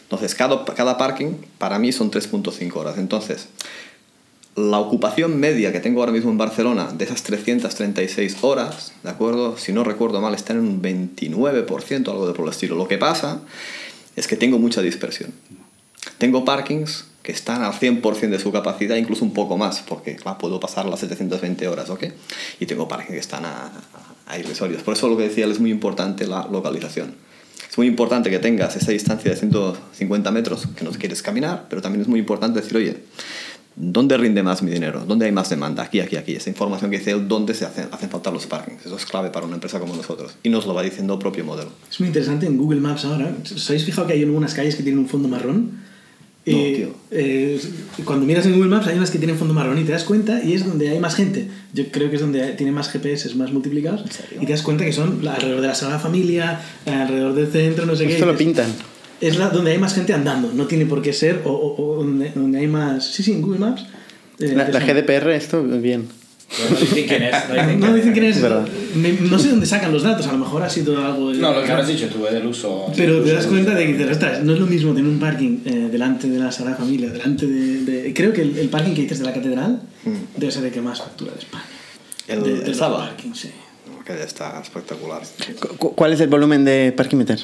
Entonces, cada, cada parking para mí son 3.5 horas. Entonces, la ocupación media que tengo ahora mismo en Barcelona de esas 336 horas, ¿de acuerdo? Si no recuerdo mal, está en un 29%, algo de por el estilo. Lo que pasa es que tengo mucha dispersión. Tengo parkings que están al 100% de su capacidad, incluso un poco más, porque claro, puedo pasar las 720 horas, ¿ok? Y tengo parkings que están a, a- a irrisorios. Por eso lo que decía es muy importante la localización. Es muy importante que tengas esa distancia de 150 metros que no quieres caminar, pero también es muy importante decir, oye, ¿dónde rinde más mi dinero? ¿Dónde hay más demanda? Aquí, aquí, aquí. Esa información que dice él, ¿dónde se hacen, hacen falta los parkings? Eso es clave para una empresa como nosotros. Y nos lo va diciendo propio modelo. Es muy interesante en Google Maps ahora. ¿Os habéis fijado que hay algunas calles que tienen un fondo marrón? No, Eh, eh, cuando miras en Google Maps hay unas que tienen fondo marrón y te das cuenta y es donde hay más gente. Yo creo que es donde tiene más GPS más multiplicados y te das cuenta que son alrededor de la Sagrada Familia, alrededor del centro, no sé qué. Esto lo y pintan. Es la, donde hay más gente andando, no tiene por qué ser o, o- o donde, donde hay más... Sí, sí, en Google Maps. eh, La, GDPR, esto, bien. Pero no dicen quién es. No dicen, No dicen quién es. Verdad. me- No sé dónde sacan los datos, a lo mejor ha sido algo... de- No, lo que habrás dicho tú, eh, del uso. Pero te das cuenta de que dices, ostras, no es lo mismo tener un parking eh, delante de la Sagrada Familia, delante de... de- creo que el, el parking que dices de la catedral debe ser el que más factura de España. El- de, el parkings, sí. Que ya está espectacular. Cu- cu- ¿Cuál es el volumen de parquímeter?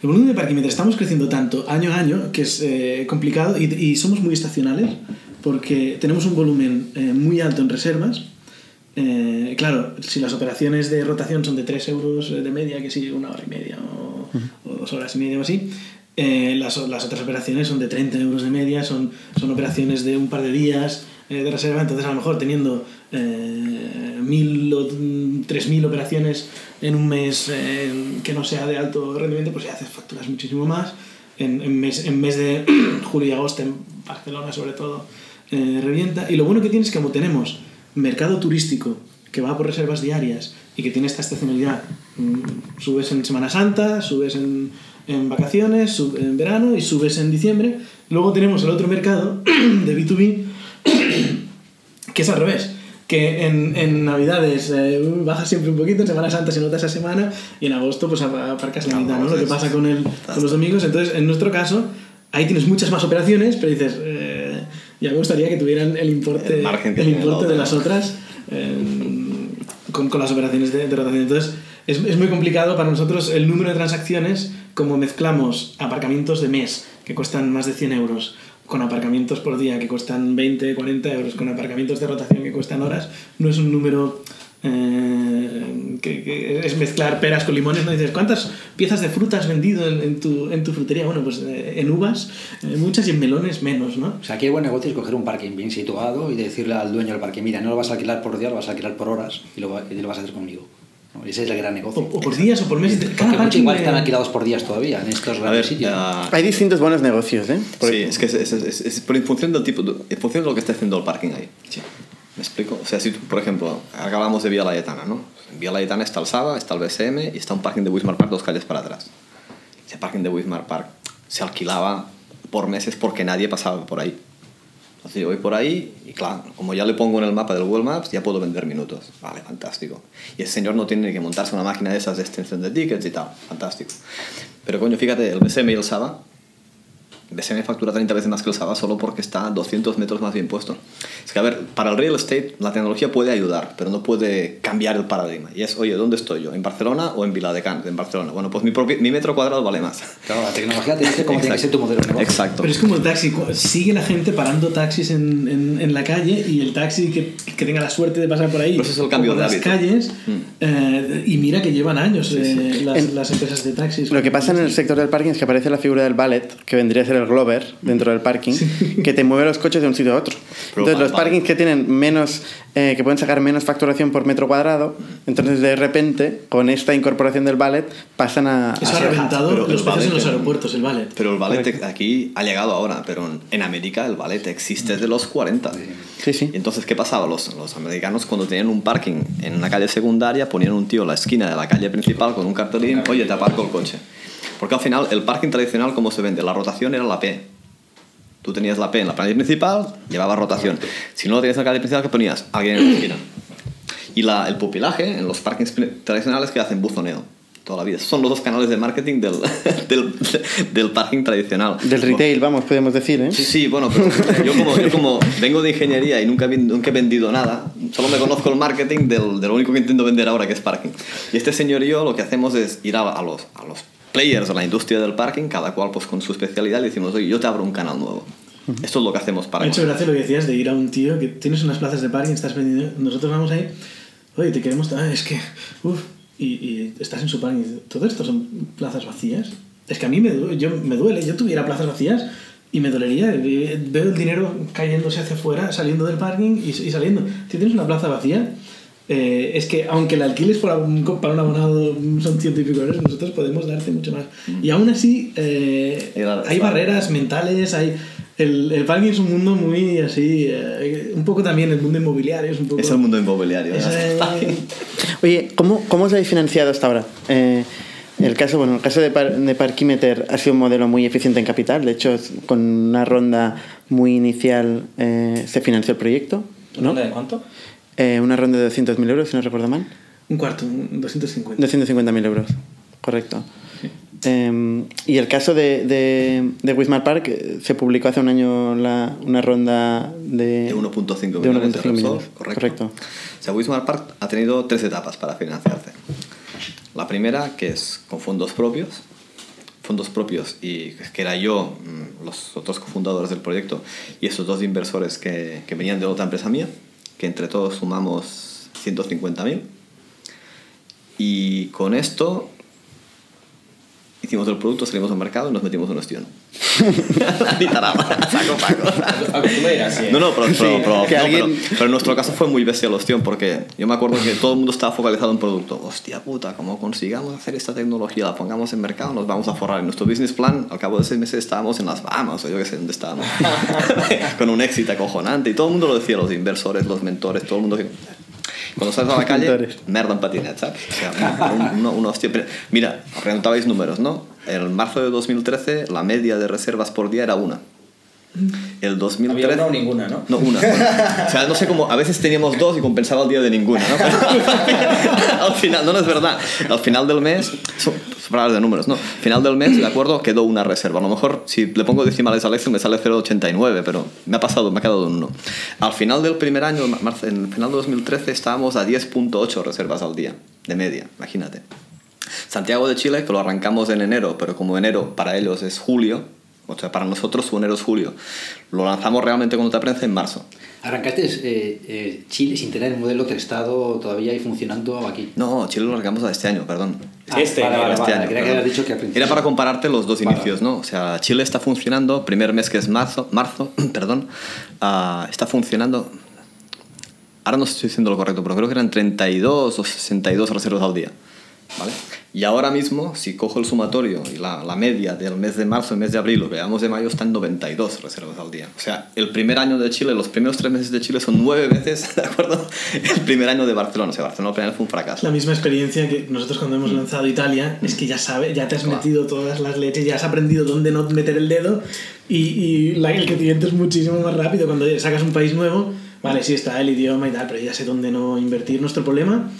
El volumen de parquímetros estamos creciendo tanto año a año que es eh, complicado y, y somos muy estacionales porque tenemos un volumen eh, muy alto en reservas. Eh, claro, si las operaciones de rotación son de 3 euros de media, que sí, una hora y media o, o dos horas y media o así, eh, las, las otras operaciones son de 30 euros de media, son, son operaciones de un par de días eh, de reserva, entonces a lo mejor teniendo mil o mm, tres mil operaciones en un mes que no sea de alto rendimiento, pues ya haces facturas muchísimo más. En, en mes, en mes de julio y agosto, en Barcelona sobre todo, revienta. Y lo bueno que tiene es que como tenemos mercado turístico que va por reservas diarias y que tiene esta estacionalidad, mm, subes en Semana Santa, subes en, en vacaciones, sub- en verano y subes en diciembre. Luego tenemos el otro mercado de B2B que es al revés. Que en, en Navidades eh, bajas siempre un poquito, en Semana Santa se nota esa semana y en agosto pues ap- aparcas la mitad, ¿no? Lo que pasa con, el, con los domingos. Entonces, en nuestro caso, ahí tienes muchas más operaciones, pero dices, eh, ya me gustaría que tuvieran el importe, El margen que el tiene la importe de las otras eh, con, con las operaciones de, de rotación. Entonces, es, es muy complicado para nosotros el número de transacciones, como mezclamos aparcamientos de mes que cuestan más de 100 euros con aparcamientos por día que cuestan 20, 40 euros, con aparcamientos de rotación que cuestan horas, no es un número eh, que, que es mezclar peras con limones, ¿no? Dices, ¿cuántas piezas de fruta has vendido en, en tu, en tu frutería? Bueno, pues eh, en uvas eh, muchas y en melones menos, ¿no? O sea, aquí el buen negocio es coger un parking bien situado y decirle al dueño del parking, mira, no lo vas a alquilar por día, lo vas a alquilar por horas y lo, y lo vas a hacer conmigo. ¿no? Ese es el gran O, negocio. o por días o por meses. Porque Cada muchos parking igual de- están alquilados por días todavía en estos grandes ver, sitios. ah, Hay distintos buenos negocios, ¿eh? Porque- Sí, es que es, es- es- es por en función del tipo, de- en función de lo que esté haciendo el parking ahí. ¿Me explico? O sea, si tú, por ejemplo, ahora hablamos de Vía Layetana, ¿no? En Vía Layetana está el Saba, está el BSM y está un parking de Wismar Park dos calles para atrás. Ese parking de Wismar Park se alquilaba por meses porque nadie pasaba por ahí. Entonces yo voy por ahí y claro, como ya le pongo en el mapa del Google Maps, ya puedo vender minutos. Vale, fantástico. Y el señor no tiene que montarse una máquina de esas de extensión de tickets y tal. Fantástico. Pero coño, fíjate, el BSM y el Saba BSM factura 30 veces más que el Saba solo porque está a 200 metros más bien puesto. Es que, a ver, para el real estate la tecnología puede ayudar, pero no puede cambiar el paradigma. Y es, oye, ¿dónde estoy yo? ¿En Barcelona o en Viladecans? En Barcelona. Bueno, pues mi, propio- mi metro cuadrado vale más. Claro, la tecnología te dice cómo tiene que ser tu modelo de negocio. Exacto. Pero es como el taxi, sigue la gente parando taxis en, en, en la calle y el taxi que, que tenga la suerte de pasar por ahí Pues es el cambio de las hábito. calles Mm. eh, y mira que llevan años eh, Las, En- las empresas de taxis. Lo que pasa en el sector del parking es que aparece la figura del valet, que vendría a ser el Glover dentro del parking, que te mueve los coches de un sitio a otro. Entonces, los parkings que tienen menos, eh, que pueden sacar menos facturación por metro cuadrado, entonces de repente, con esta incorporación del valet, pasan a. Eso a ha ser reventado pero los precios en ballet los aeropuertos, el ballet. Pero el ballet aquí ha llegado ahora, pero en- América el ballet existe desde los 40. Sí, sí. Y entonces, ¿qué pasaba? Los, los americanos cuando tenían un parking en una calle secundaria ponían un tío en la esquina de la calle principal con un cartelín, oye, te aparco el coche. Porque al final el parking tradicional, ¿cómo se vende? La rotación era la P. Tú tenías la P en la calle principal, llevaba rotación. Si no lo tenías en la calle principal, ¿qué ponías? Alguien en la esquina. Y la, el pupilaje en los parkings tradicionales que hacen buzoneo toda la vida. Son los dos canales de marketing del, del, del parking tradicional. Del retail, vamos, podemos decir, ¿eh? Sí, sí, bueno, pero yo como, yo como vengo de ingeniería y nunca, nunca he vendido nada, solo me conozco el marketing del, de lo único que intento vender ahora, que es parking. Y este señor y yo lo que hacemos es ir a, a los, a los players de la industria del parking, cada cual pues con su especialidad, y decimos, oye, yo te abro un canal nuevo. Esto es lo que hacemos para Me ha hecho gracia lo que decías de ir a un tío que tienes unas plazas de parking, estás vendiendo. Nosotros vamos ahí, oye, te queremos. Ah, es que. Uf, y, y estás en su parking. y Todo esto son plazas vacías. Es que a mí me duele, yo, me duele. Yo tuviera plazas vacías y me dolería. eh, Veo el dinero cayéndose hacia afuera, saliendo del parking y, y saliendo. Si tienes una plaza vacía. Eh, es que aunque la alquiles para un, para un abonado son ciento y pico euros, nosotros podemos darte mucho más. Y aún así, eh, hay barreras mentales, hay... El, el parking es un mundo muy así, eh, un poco también el mundo inmobiliario, es un poco... Es el mundo inmobiliario. es, eh, Oye, ¿cómo, cómo os habéis financiado hasta ahora? Eh, el caso, bueno, el caso de, Par- de Parkimeter ha sido un modelo muy eficiente en capital. De hecho, con una ronda muy inicial eh, se financió el proyecto. ¿no? ¿Ronda de cuánto? Eh, una ronda de 200.000 euros, si no recuerdo mal. un cuarto, un 250. 250.000 euros, correcto. Eh, y el caso de, de, de Wismar Park, eh, se publicó hace un año la- una ronda de, De 1.5 de millones de 1.5 Repsol, millones. correcto. correcto. O sea, Wismar Park ha tenido tres etapas para financiarse. La primera, que es con fondos propios, fondos propios, y que era yo, mm, los otros cofundadores del proyecto, y esos dos inversores que, que venían de otra empresa mía, que entre todos sumamos 150.000. Y con esto hicimos el producto, salimos al mercado y nos metimos en ostión. Ni tarama, saco paco. ¿eh? No, no, pero, pero, pero- que no, alguien- pero- pero en nuestro caso fue muy bestia la opción porque yo me acuerdo que todo el mundo estaba focalizado en producto. Hostia puta, como consigamos hacer esta tecnología, la pongamos en mercado, nos vamos a forrar. En nuestro business plan, al cabo de seis meses estábamos en las Bahamas o yo qué sé dónde estábamos. Con un éxito acojonante y todo el mundo lo decía, los inversores, los mentores, todo el mundo que... Cuando sales a la calle, merda en patinet, ¿sabes? O sea, un- una, una hostia. Pero, Mira, preguntabais números, ¿no? En marzo de 2013 la media de reservas por día era una. El 2013... Había una o ninguna, ¿no? No, una. bueno. o sea, no sé cómo. A veces teníamos dos y compensaba el día de ninguna, ¿no? Pero al final, no, no es verdad. Al final del mes, palabras de números, ¿no? Al final del mes, de acuerdo, quedó una reserva. A lo mejor, si le pongo decimales al Excel, me sale 0,89, pero me ha pasado, me ha quedado un 1. Al final del primer año, en el final de 2013, estábamos a 10,8 reservas al día, de media, imagínate. Santiago de Chile, que lo arrancamos en enero, pero como enero para ellos es julio, o sea, para nosotros su enero es julio, lo lanzamos realmente con otra prensa en marzo. Arrancaste eh, eh, Chile sin tener el modelo testado todavía y funcionando aquí. No, Chile lo largamos a este año, perdón. Este, vale, vale, Este vale, año, que perdón. dicho que. Era para compararte los dos Vale. inicios, ¿no? O sea, Chile está funcionando, primer mes que es marzo, marzo perdón, ah, está funcionando. Ahora no estoy diciendo lo correcto, pero creo que eran 32 o 62 reservas al día. ¿Vale? Y ahora mismo, si cojo el sumatorio y la, la media del mes de marzo y mes de abril, lo que veamos de mayo, están 92 reservas al día. O sea, el primer año de Chile, los primeros tres meses de Chile son nueve veces, ¿de acuerdo? El primer año de Barcelona. O sea, Barcelona al fue un fracaso. la misma experiencia que nosotros cuando hemos lanzado Italia, es que ya sabes, ya te has metido todas las leches, ya has aprendido dónde no meter el dedo y, y la- el crecimiento es muchísimo más rápido cuando sacas un país nuevo. Vale, sí está el idioma y tal, pero ya sé dónde no invertir. Nuestro problema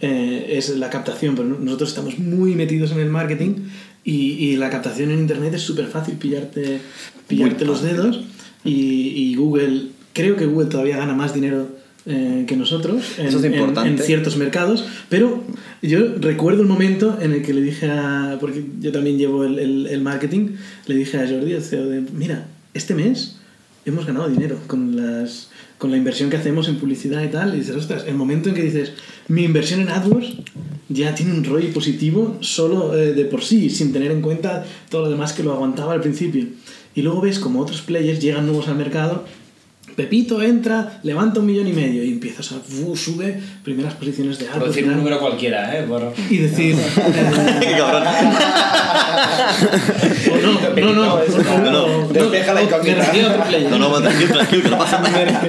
eh, es la captación, pero nosotros estamos muy metidos en el marketing y, y la captación en internet es súper fácil pillarte, pillarte los dedos y, y Google Creo que Google todavía gana más dinero eh, que nosotros en, Eso es importante. en ciertos mercados, pero yo recuerdo el momento en el que le dije a, porque yo también llevo el, el- el marketing, le dije a Jordi, el CEO de, mira, este mes hemos ganado dinero con las con la inversión que hacemos en publicidad y tal, y dices, ostras, el momento en que dices, mi inversión en AdWords ya tiene un ROI positivo solo eh, de por sí, sin tener en cuenta todo lo demás que lo aguantaba al principio. Y luego ves como otros players llegan nuevos al mercado, Pepito entra, levanta un millón y medio y empiezas a fu, sube primeras posiciones de AdWords. decir un número cualquiera, ¿eh? Por... y decir... Qué cabrón. o no, no, no, no, no, la incógnita. No, no, tranquilo, tranquilo, que no pasa nada.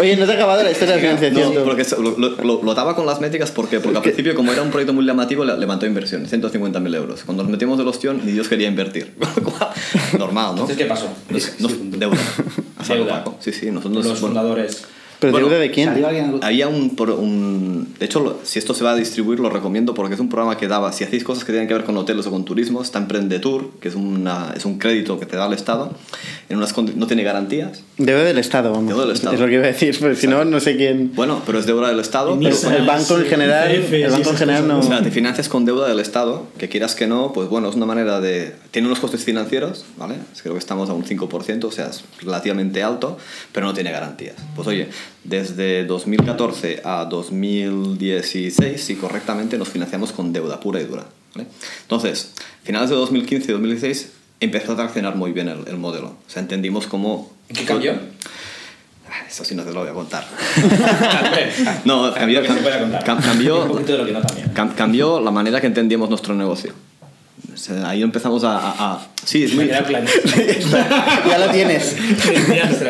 Oye, no te ha acabado la historia de la financiación. No, porque lo, lo, lo- lo daba con las métricas ¿por qué? porque al principio como era un proyecto muy llamativo le- levantó inversión 150.000 euros cuando nos metimos de ostión ni Dios quería invertir normal ¿no? Entonces, ¿qué pasó? Nos- nos- deuda Sí sí nosotros Los fundadores. ¿Pero Bueno, deuda de quién? Había un, un... De hecho, lo- si esto se va a distribuir, lo recomiendo porque es un programa que daba, si hacéis cosas que tienen que ver con hoteles o con turismo, está Emprendetur, que es, una, es un crédito que te da el Estado, en unas no tiene garantías. Deuda del Estado, vamos. Deuda del Estado. Es lo que iba a decir, porque si no, no sé quién. Bueno, pero es deuda del Estado. Pero-. El banco en general, el banco en general no. O sea, te financias con deuda del Estado, que quieras que no, pues bueno, es una manera de... Tiene unos costes financieros, ¿vale? Creo que estamos a un 5%, o sea, es relativamente alto, pero no tiene garantías. Pues oye, desde 2014 a 2016, si correctamente, nos financiamos con deuda pura y dura, ¿vale? Entonces, finales de 2015 y 2016 empezó a traccionar muy bien el, el modelo. O sea, entendimos cómo... ¿Y qué cambió? Ah, Eso sí no te lo voy a contar. No, cambió, cambió, cambió la manera que entendíamos nuestro negocio. O sea, ahí empezamos a, a- a- Sí, es muy... Ya lo tienes.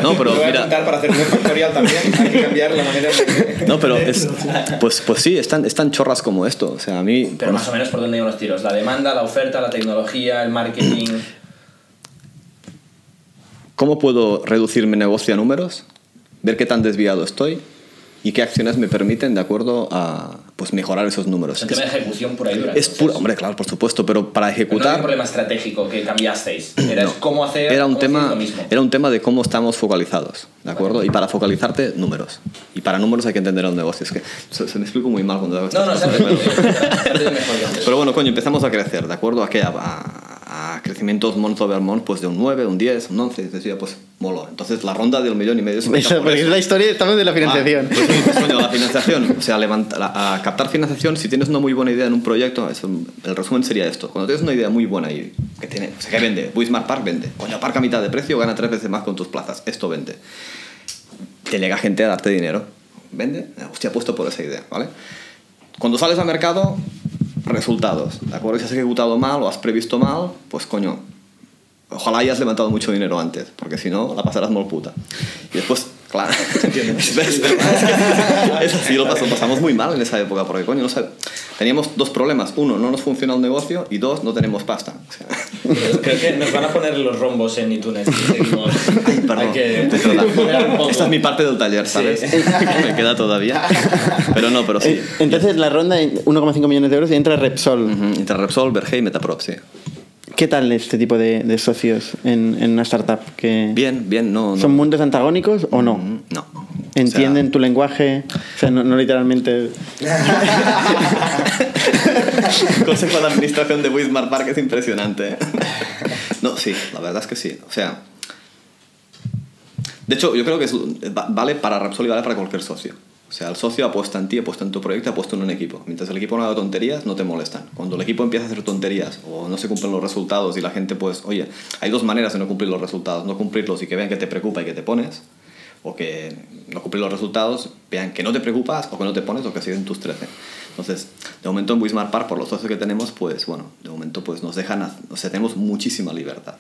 No, pero Lo voy a mira- para hacer un tutorial también. Hay que cambiar la manera de... No, pero es... Pues, pues sí, están, están chorras como esto. O sea, a mí... Pero más o menos por dónde iban los tiros. La demanda, la oferta, la tecnología, el marketing. ¿Cómo puedo reducir mi negocio a números? Ver qué tan desviado estoy y qué acciones me permiten, de acuerdo a pues, mejorar esos números. El tema de ejecución pura y dura. Es puro, hombre, claro, por supuesto, pero para Pero no ejecutar... un problema estratégico que cambiasteis. Era No. cómo hacer, era un tema lo mismo. era un tema de cómo estamos focalizados de acuerdo y para focalizarte números y para números hay que entender el negocio es que se, se me explico muy mal cuando hago estas No, no, pero- que pero bueno coño empezamos a crecer de acuerdo a qué a, a- a crecimientos month over month pues de un 9 un 10 un 11 decía pues moló entonces la ronda del millón y medio se Eso, por porque eso. es la historia, estamos de la financiación. Ah, pues coño, la financiación, o sea, levanta- la- a captar financiación, si tienes una muy buena idea en un proyecto, eso, el resumen sería esto. Cuando tienes una idea muy buena y que tiene, o sea, que vende, Wismar Park vende, coño, aparca a mitad de precio, gana tres veces más con tus plazas, esto vende. Te llega gente a darte dinero, vende, hostia, apuesto por esa idea, ¿vale? Cuando sales al mercado, resultados, ¿de acuerdo? Si has ejecutado mal o has previsto mal, pues coño, ojalá hayas levantado mucho dinero antes, porque si no, la pasarás muy puta. Y después, claro, ¿entiendes? Es verdad, es así, lo pasó- pasamos muy mal en esa época, porque coño, no sab- teníamos dos problemas. Uno, no nos funciona el negocio y dos, no tenemos pasta. O sea, Creo que nos van a poner los rombos en iTunes. Ay, perdón, Hay que. Esta es mi parte del taller, ¿sabes? Me queda todavía. Pero no, pero sí. Entonces la ronda en 1,5 millones de euros y entra Repsol. Ujú, Entre Repsol, Verge y Metaprop, sí. ¿Qué tal este tipo de, de socios en, en una startup? Que Bien, bien, no. no. ¿Son mundos antagónicos o no? Mm, No. ¿Entienden O tu lenguaje? O sea, no, no literalmente... Consejo de Administración de Wismar Park es impresionante. No, sí, la verdad es que sí. O sea. De hecho, yo creo que es- vale para Repsol y vale para cualquier socio. O sea, el socio apuesta en ti, apuesta en tu proyecto, apuesta en un equipo. Mientras el equipo no haga tonterías, no te molestan. Cuando el equipo empieza a hacer tonterías o no se cumplen los resultados y la gente, pues, oye, hay dos maneras de no cumplir los resultados. No cumplirlos y que vean que te preocupa y que te pones. O que no cumplir los resultados, vean que no te preocupas o que no te pones o que siguen tus 13. Entonces, de momento en Wismar Park, por los socios que tenemos, pues, bueno, de momento pues nos dejan, o sea, tenemos muchísima libertad.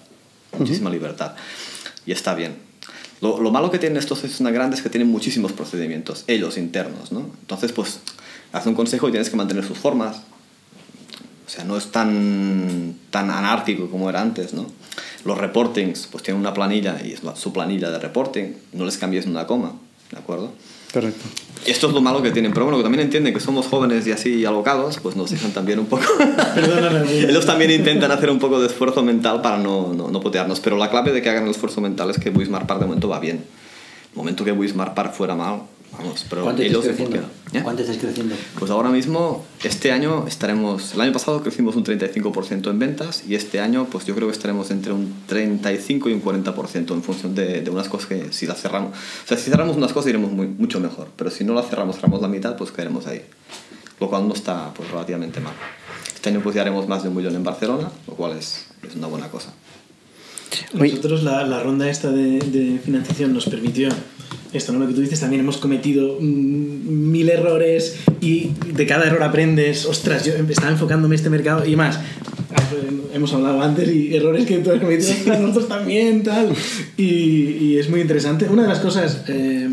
Muchísima libertad. Y está bien. Lo, lo malo que tienen estos socios una grande es que tienen muchísimos procedimientos, ellos internos, ¿no? Entonces, pues, hace un consejo y tienes que mantener sus formas. O sea, no es tan, tan anárquico como era antes, ¿no? Los reportings, pues tienen una planilla y es su planilla de reporting, no les cambies una coma, ¿de acuerdo? Correcto. Esto es lo malo que tienen, pero bueno, que también entienden que somos jóvenes y así alocados, pues nos dejan también un poco... Perdóname. Ellos también intentan hacer un poco de esfuerzo mental para no, no, no putearnos, pero la clave de que hagan el esfuerzo mental es que Wismar Park de momento va bien. momento que Wismar Park fuera mal, vamos, pero ¿Cuánto estáis creciendo? ¿Eh? ¿Cuánto estáis creciendo? Pues ahora mismo, este año estaremos, el año pasado crecimos un 35% en ventas y este año pues yo creo que estaremos entre un 35 y un 40% en función de, de unas cosas que si las cerramos, o sea, si cerramos unas cosas iremos muy, mucho mejor, pero si no las cerramos, cerramos la mitad, pues caeremos ahí, lo cual no está pues relativamente mal. Este año pues ya haremos más de un millón en Barcelona, lo cual es, es una buena cosa. Nosotros la, la ronda esta de, de financiación nos permitió esto, ¿no? Lo que tú dices, también hemos cometido mm, mil errores y de cada error aprendes, ostras, yo estaba enfocándome en este mercado y más. Ah, pues, Hemos hablado antes y errores que tú has cometido, ostras, nosotros también, tal. Y, y es muy interesante. Una de las cosas eh,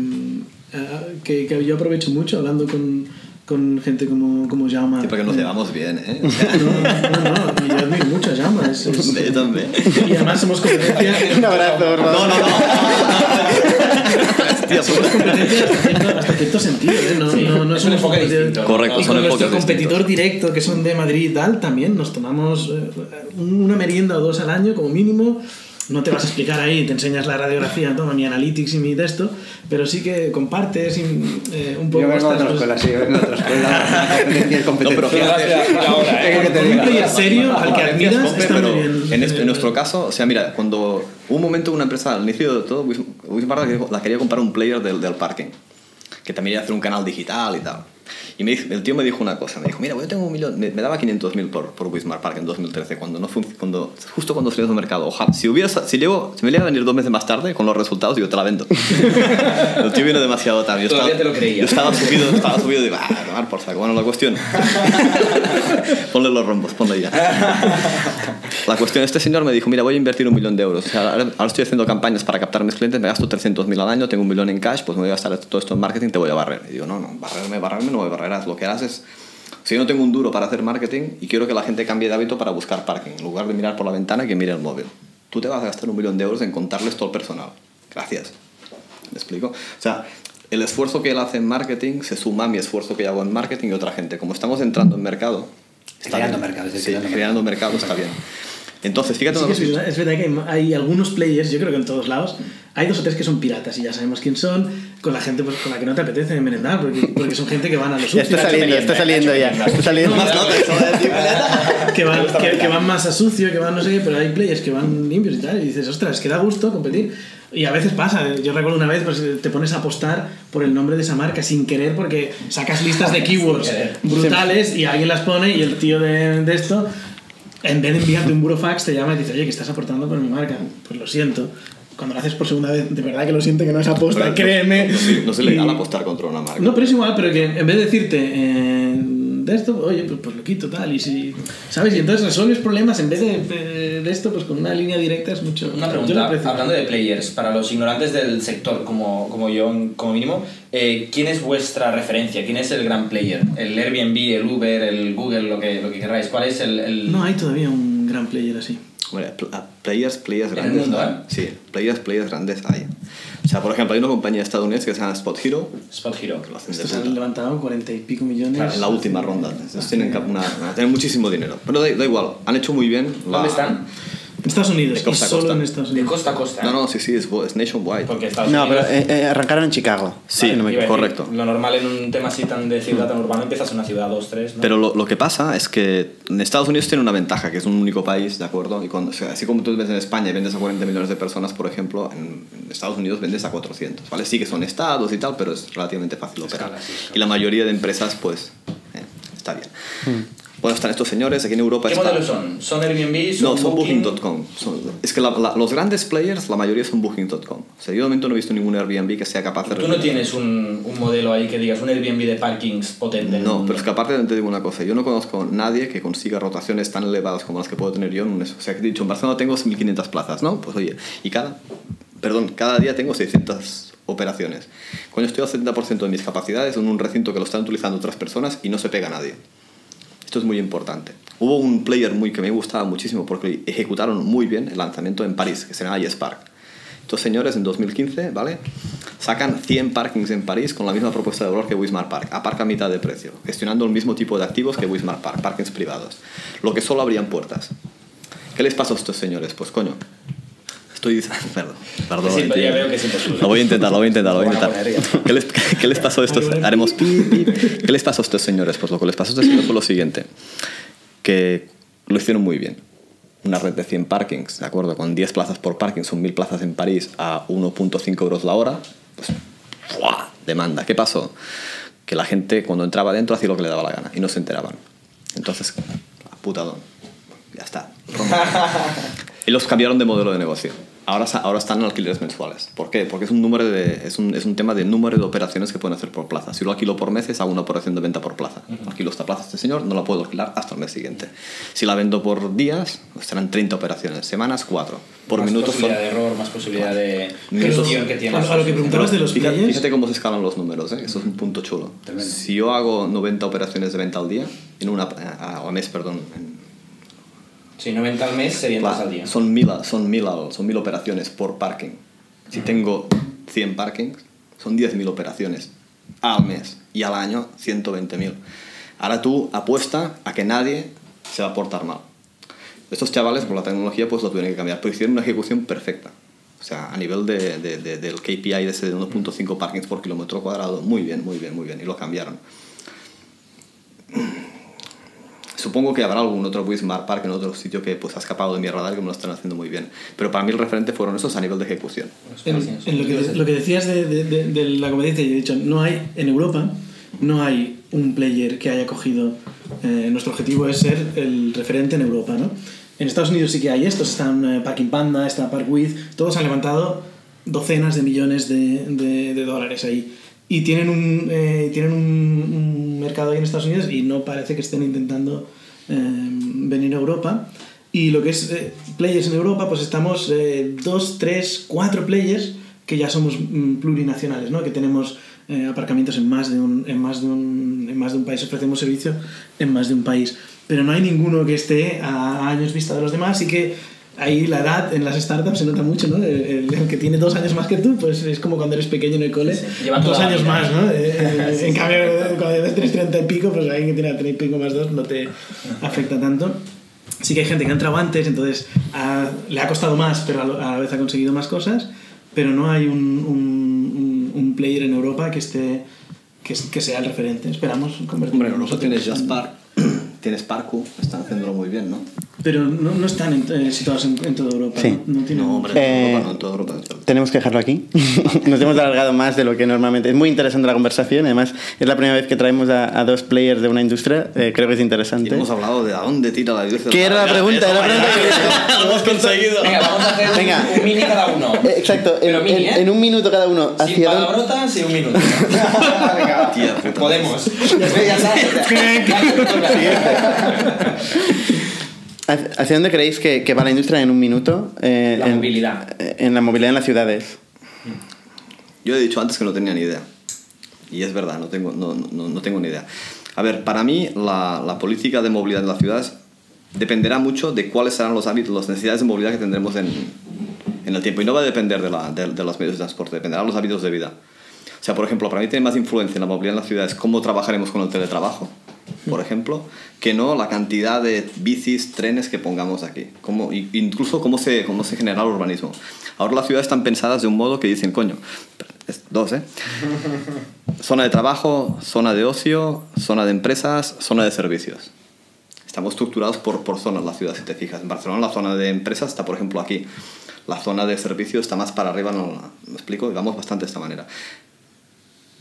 ah, que, que yo aprovecho mucho hablando con, con gente como, como Jaume. Sí, porque nos eh, llevamos bien, ¿eh? No, no, no, yo admiro mucho a Jaume. es- es- Yo también. y además somos competencia. Un abrazo, por favor. No, no, no. Hostia, competencia hasta cierto, sentido, ¿eh? No, Sí, no, no es un enfoque distinto. Correcto, Y son con nuestro enfoques competidor distintos. directo, que son de Madrid y tal, también nos tomamos eh, una merienda o dos al año como mínimo. No te vas a explicar ahí, te enseñas la radiografía, toma mi analytics y mi de esto, pero sí que compartes y, eh, un poco. Yo vengo ostras, otra pues, escuela, sí, vengo de otra escuela. No, pero fíjate, ahora, ¿eh? Serio al que admiras está muy bien. En, este- en nuestro caso, o sea, mira, cuando hubo un momento una empresa, al inicio de todo, la quería- la quería comprar un player del, del parking, que también iba a hacer un canal digital y tal. Y me, el tío me dijo una cosa, me dijo, mira, yo tengo un millón, me, me daba 500.000 por, por Wismar Park en 2013, cuando no cuando, justo cuando salió del mercado. Ojalá, si, hubiera, si, llego, si me llega a venir dos meses más tarde con los resultados, yo te la vendo. el tío vino demasiado tarde. Yo Todavía estaba, te lo creía. Yo estaba subido, estaba subido y digo, ah, a tomar por saco. Bueno, la cuestión. ponle los rombos, ponle ya. La cuestión, este señor me dijo, mira, voy a invertir un millón de euros. O sea, ahora, ahora estoy haciendo campañas para captar a mis clientes, me gasto 300.000 al año, tengo un millón en cash, pues me voy a gastar todo esto en marketing, te voy a barrer. Y digo, no, no, barrerme, barrerme, no voy a barrer. Lo que harás es, si yo no tengo un duro para hacer marketing y quiero que la gente cambie de hábito para buscar parking, en lugar de mirar por la ventana, que mire el móvil. Tú te vas a gastar un millón de euros en contarles todo el personal. Gracias. ¿Me explico? O sea, el esfuerzo que él hace en marketing se suma a mi esfuerzo que yo hago en marketing y otra gente. Como estamos entrando en mercado, está Creando bien. mercado, Sí, creando creando mercado está bien. Entonces, fíjate Sí es, verdad, es verdad que hay, hay algunos players, yo creo que en todos lados, hay dos o tres que son piratas y ya sabemos quién son, con la gente pues, con la que no te apetece merendar, porque, porque son gente que van a los Ya está saliendo, está saliendo ya. Está saliendo. Más notas, que van, que, que van más a sucio, que van no sé qué, pero hay players que van limpios y tal, y dices, ostras, que da gusto competir. Y a veces pasa, yo recuerdo una vez, pues te pones a apostar por el nombre de esa marca sin querer, porque sacas listas de keywords brutales y alguien las pone y el tío de, de esto, en vez de enviarte un burofax, te llama y dice, oye, que estás aportando por mi marca. Pues lo siento. Cuando lo haces por segunda vez, de verdad que lo siento que no es aposta, Pero créeme. No, no, no es ilegal Y- apostar contra una marca. no, pero es igual, pero que en vez de decirte eh, de esto, oye, pues, pues lo quito tal, y si. ¿Sabes? Y entonces resuelves problemas en vez de, de- de esto, pues con una línea directa es mucho. Una pregunta, hablando de players, para los ignorantes del sector, como, como yo, como mínimo, eh, ¿quién es vuestra referencia? ¿Quién es el gran player? ¿El Airbnb, el Uber, el Google, lo que, lo que queráis? ¿Cuál es el...? el- No hay todavía un gran player así. Hombre, pl- a players, players En el grandes. mundo. ¿eh? Sí, players, players grandes hay. O sea, por ejemplo, hay una compañía estadounidense que se llama Spot Hero, Spot Hero. que lo hacen de Estos puta. han levantado 40 y pico millones. Claro, en la última ronda. Entonces tienen, cap- una, tienen muchísimo dinero. Pero da, da igual, han hecho muy bien. la- ¿Dónde están? Estados Unidos, De costa y a solo costa. en Estados De Unidos. costa a costa. No, no, sí, sí, es, es nationwide. Porque Estados No, pero Unidos... eh, eh, arrancaron en Chicago. Sí, si no me correcto. Lo normal en un tema así tan de ciudad tan urbano empiezas en una ciudad, dos, tres, ¿no? Pero lo, lo que pasa es que en Estados Unidos tiene una ventaja, que es un único país, ¿de acuerdo? Y cuando, o sea, así como tú ves en España y vendes a 40 millones de personas, por ejemplo, en, en Estados Unidos vendes a 400, ¿vale? Sí que son estados y tal, pero es relativamente fácil operar. Escala, sí, escala. Y la mayoría de empresas, pues, eh, está bien. Bueno, están estos señores, aquí en Europa ¿Qué modelos son? ¿Son Airbnb? ¿Son No, son Booking? Booking.com. Son- es que la- la- los grandes players, la mayoría son Booking.com. O sea, yo de momento no he visto ningún Airbnb que sea capaz de... Tú no tienes un, un modelo ahí que digas un Airbnb de parkings potente. No, pero es que aparte te digo una cosa, yo no conozco nadie que consiga rotaciones tan elevadas como las que puedo tener yo en un... O sea, que he dicho, en Barcelona tengo 1.500 plazas, ¿no? Pues oye, y cada... Perdón, cada día tengo 600 operaciones. Cuando estoy al 70% de mis capacidades en un recinto que lo están utilizando otras personas y no se pega a nadie. Esto es muy importante. Hubo un player muy que me gustaba muchísimo porque ejecutaron muy bien el lanzamiento en París, que se llama iSpark. Estos señores en 2015, ¿vale? Sacan 100 parkings en París con la misma propuesta de valor que Wismar Park. Aparca a mitad de precio, gestionando el mismo tipo de activos que Wismar Park, parkings privados. Lo que solo abrían puertas. ¿Qué les pasó a estos señores? Pues coño, Estoy perdón, perdón. Sí, tío. ya veo que es imposible. Lo voy a intentar, lo voy a intentar, lo voy a a intentar. ¿Qué les, qué les pasó a estos? Haremos. ¿Qué les pasó a estos señores? Pues lo que les pasó a estos señores fue lo siguiente, que lo hicieron muy bien. Una red de 100 parkings, ¿de acuerdo? Con 10 plazas por parking, son 1000 plazas en París a 1.5 euros la hora, pues ¡fua! demanda. ¿Qué pasó? Que la gente cuando entraba dentro hacía lo que le daba la gana y no se enteraban. Entonces, putadón. Ya está. y los cambiaron de modelo de negocio. Ahora, ahora están en alquileres mensuales. ¿Por qué? Porque es un, número de, es, un, es un tema de número de operaciones que pueden hacer por plaza. Si lo alquilo por meses, hago una operación de venta por plaza. Alquilo esta plaza a este señor, no la puedo alquilar hasta el mes siguiente. Si la vendo por días, pues serán 30 operaciones. Semanas, 4. Por más minuto son... posibilidad de error, más posibilidad de gestión que tiene. a, a lo que preguntabas de los Fíjate, players, fíjate cómo se escalan los números, ¿eh? eso es un punto chulo. Tremendo. Si yo hago 90 operaciones de venta al día, en una, a- al mes, perdón, en- Sí, 90 al mes serían dos al día. son mil, son, mil, son mil operaciones por parking. Si tengo 100 parkings, son 10.000 operaciones al mes y al año 120.000. Ahora tú apuesta a que nadie se va a portar mal. Estos chavales, por la tecnología, pues lo tuvieron que cambiar, pero hicieron una ejecución perfecta. O sea, a nivel de, de- de- del KPI de ese de 1.5 parkings por kilómetro cuadrado, muy bien, muy bien, muy bien. Y lo cambiaron. Supongo que habrá algún otro Wismar Park en otro sitio que pues, ha escapado de mi radar que me lo están haciendo muy bien. Pero para mí el referente fueron esos a nivel de ejecución. en, en lo, que, lo que decías de, de- de- de la competencia, yo he dicho, no hay, en Europa, no hay un player que haya cogido, eh, nuestro objetivo es ser el referente en Europa, ¿no? En Estados Unidos sí que hay estos, están eh, Parking Panda, está Parkwith, todos han levantado docenas de millones de, de- de dólares ahí. Y tienen un, eh, tienen un, un mercado ahí en Estados Unidos y no parece que estén intentando eh, venir a Europa. Y lo que es eh, players en Europa, pues estamos eh, dos, tres, cuatro players que ya somos mm, plurinacionales, ¿no? que tenemos eh, aparcamientos en más, de un, en, más de un, en más de un país, ofrecemos servicio en más de un país. Pero no hay ninguno que esté a años vista de los demás y que ahí la edad en las startups se nota mucho, ¿no? El, el- que tiene dos años más que tú, pues es como cuando eres pequeño en el cole, lleva dos toda la años más, ¿no? Eh, eh, en cambio, cuando tienes 30 y pico, pues alguien que tiene 30 y pico más dos no te afecta tanto. Sí que hay gente que ha entrado antes, entonces ha- le ha costado más, pero a, la vez ha conseguido más cosas, pero no hay un, un, un- un player en Europa que esté que, que sea el referente. Esperamos convertirnos Hombre, en nosotros tienes en- Jaspark, tienes Parku, están haciéndolo muy bien, ¿no? Pero no, no están en- eh, situados en, en toda Europa. Sí. ¿no? No tienen- No, hombre, Eh, en Europa, no en toda Europa. Tenemos que dejarlo aquí. Nos hemos alargado más de lo que normalmente. Es muy interesante la conversación. Además, es la primera vez que traemos a, a dos players de una industria. Eh, creo que es Y interesante. hemos hablado de a dónde tira la industria. ¿Qué era la pregunta? Era la pregunta que- Lo hemos conseguido. Venga, vamos a hacer un- Venga. un mini cada uno. Eh, Exacto, en, mini, en- ¿eh? en un minuto cada uno. Sin ¿Hacia dónde? palabrotas y un minuto. Venga. Tía. Podemos. Ya sabes. ¿Hacia dónde creéis que, que va la industria en un minuto? Eh, La en, movilidad. En la movilidad en las ciudades. Yo he dicho antes que no tenía ni idea. Y es verdad, no tengo, no, no, no tengo ni idea. A ver, para mí la, la política de movilidad en las ciudades dependerá mucho de cuáles serán los hábitos, las necesidades de movilidad que tendremos en, en el tiempo. Y no va a depender de, la, de, de los medios de transporte, dependerá de los hábitos de vida. O sea, por ejemplo, para mí tiene más influencia en la movilidad en las ciudades cómo trabajaremos con el teletrabajo, por ejemplo, que no la cantidad de bicis, trenes que pongamos aquí. Cómo, y- incluso cómo se, cómo se genera el urbanismo. Ahora las ciudades están pensadas de un modo que dicen, coño, es dos, ¿eh? Zona de trabajo, zona de ocio, zona de empresas, zona de servicios. Estamos estructurados por, por zonas la ciudad, si te fijas. En Barcelona la zona de empresas está, por ejemplo, aquí. La zona de servicios está más para arriba, no, ¿me explico? Y vamos bastante de esta manera.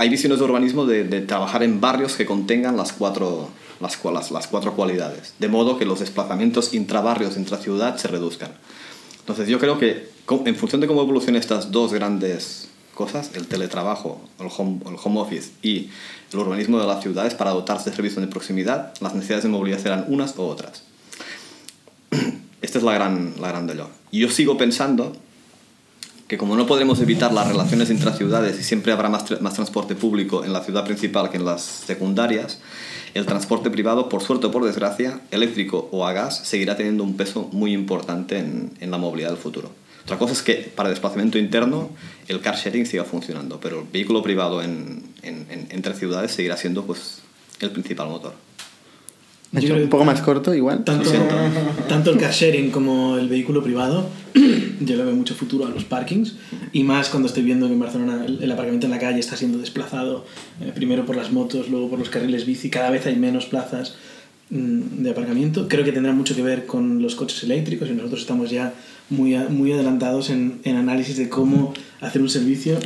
Hay visiones de urbanismo de, trabajar en barrios que contengan las cuatro, las, cua- las, las cuatro cualidades, de modo que los desplazamientos intrabarrios, intraciudad, se reduzcan. Entonces yo creo que en función de cómo evolucionen estas dos grandes cosas, el teletrabajo, el home, office y el urbanismo de las ciudades para dotarse de servicios de proximidad, las necesidades de movilidad serán unas o otras. Esta es la gran, la gran de yo sigo pensando que como no podremos evitar las relaciones intraciudades y siempre habrá más, tra- más transporte público en la ciudad principal que en las secundarias, el transporte privado, por suerte o por desgracia, eléctrico o a gas, seguirá teniendo un peso muy importante en, en la movilidad del futuro. Otra cosa es que para desplazamiento interno el car sharing siga funcionando, pero el vehículo privado en, en- en- entre ciudades seguirá siendo pues, el principal motor. Yo Hecho creo que un poco más corto, igual. Tanto, tanto el car sharing como el vehículo privado, yo le veo mucho futuro a los parkings. Y más cuando estoy viendo que en Barcelona el, el aparcamiento en la calle está siendo desplazado eh, primero por las motos, luego por los carriles bici. Cada vez hay menos plazas mm, de aparcamiento. Creo que tendrá mucho que ver con los coches eléctricos y nosotros estamos ya muy, a- muy adelantados en, en análisis de cómo hacer un servicio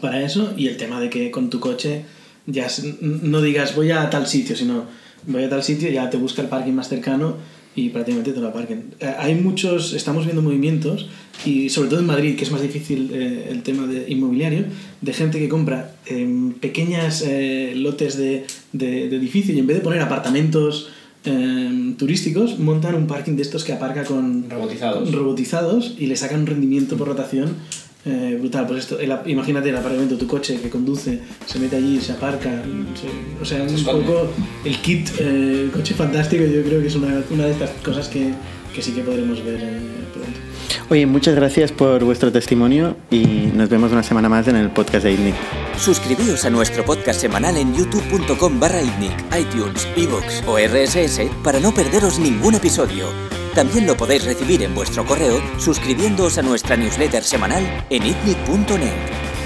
para eso y el tema de que con tu coche ya no digas voy a tal sitio, sino voy a tal sitio, ya te busca el parking más cercano y prácticamente te lo aparquen. Eh, Hay muchos, estamos viendo movimientos y sobre todo en Madrid, que es más difícil eh, el tema de inmobiliario, de gente que compra em, pequeñas eh, lotes de, de, de edificio y en vez de poner apartamentos em, turísticos, montan un parking de estos que aparca con Robotizados. robotizados y le sacan un rendimiento por rotación eh, brutal. Pues esto, el imagínate el aparcamiento, tu coche que conduce, se mete allí, se aparca, se- o sea, un esconde. poco el kit, eh, el coche fantástico, yo creo que es una, una de estas cosas que, que sí que podremos ver eh, pronto. Oye, muchas gracias por vuestro testimonio y nos vemos una semana más en el podcast de ITNIC. Suscribíos a nuestro podcast semanal en youtube.com barra itnic, iTunes, iVoox o RSS para no perderos ningún episodio. También lo podéis recibir en vuestro correo suscribiéndoos a nuestra newsletter semanal en itnic.net.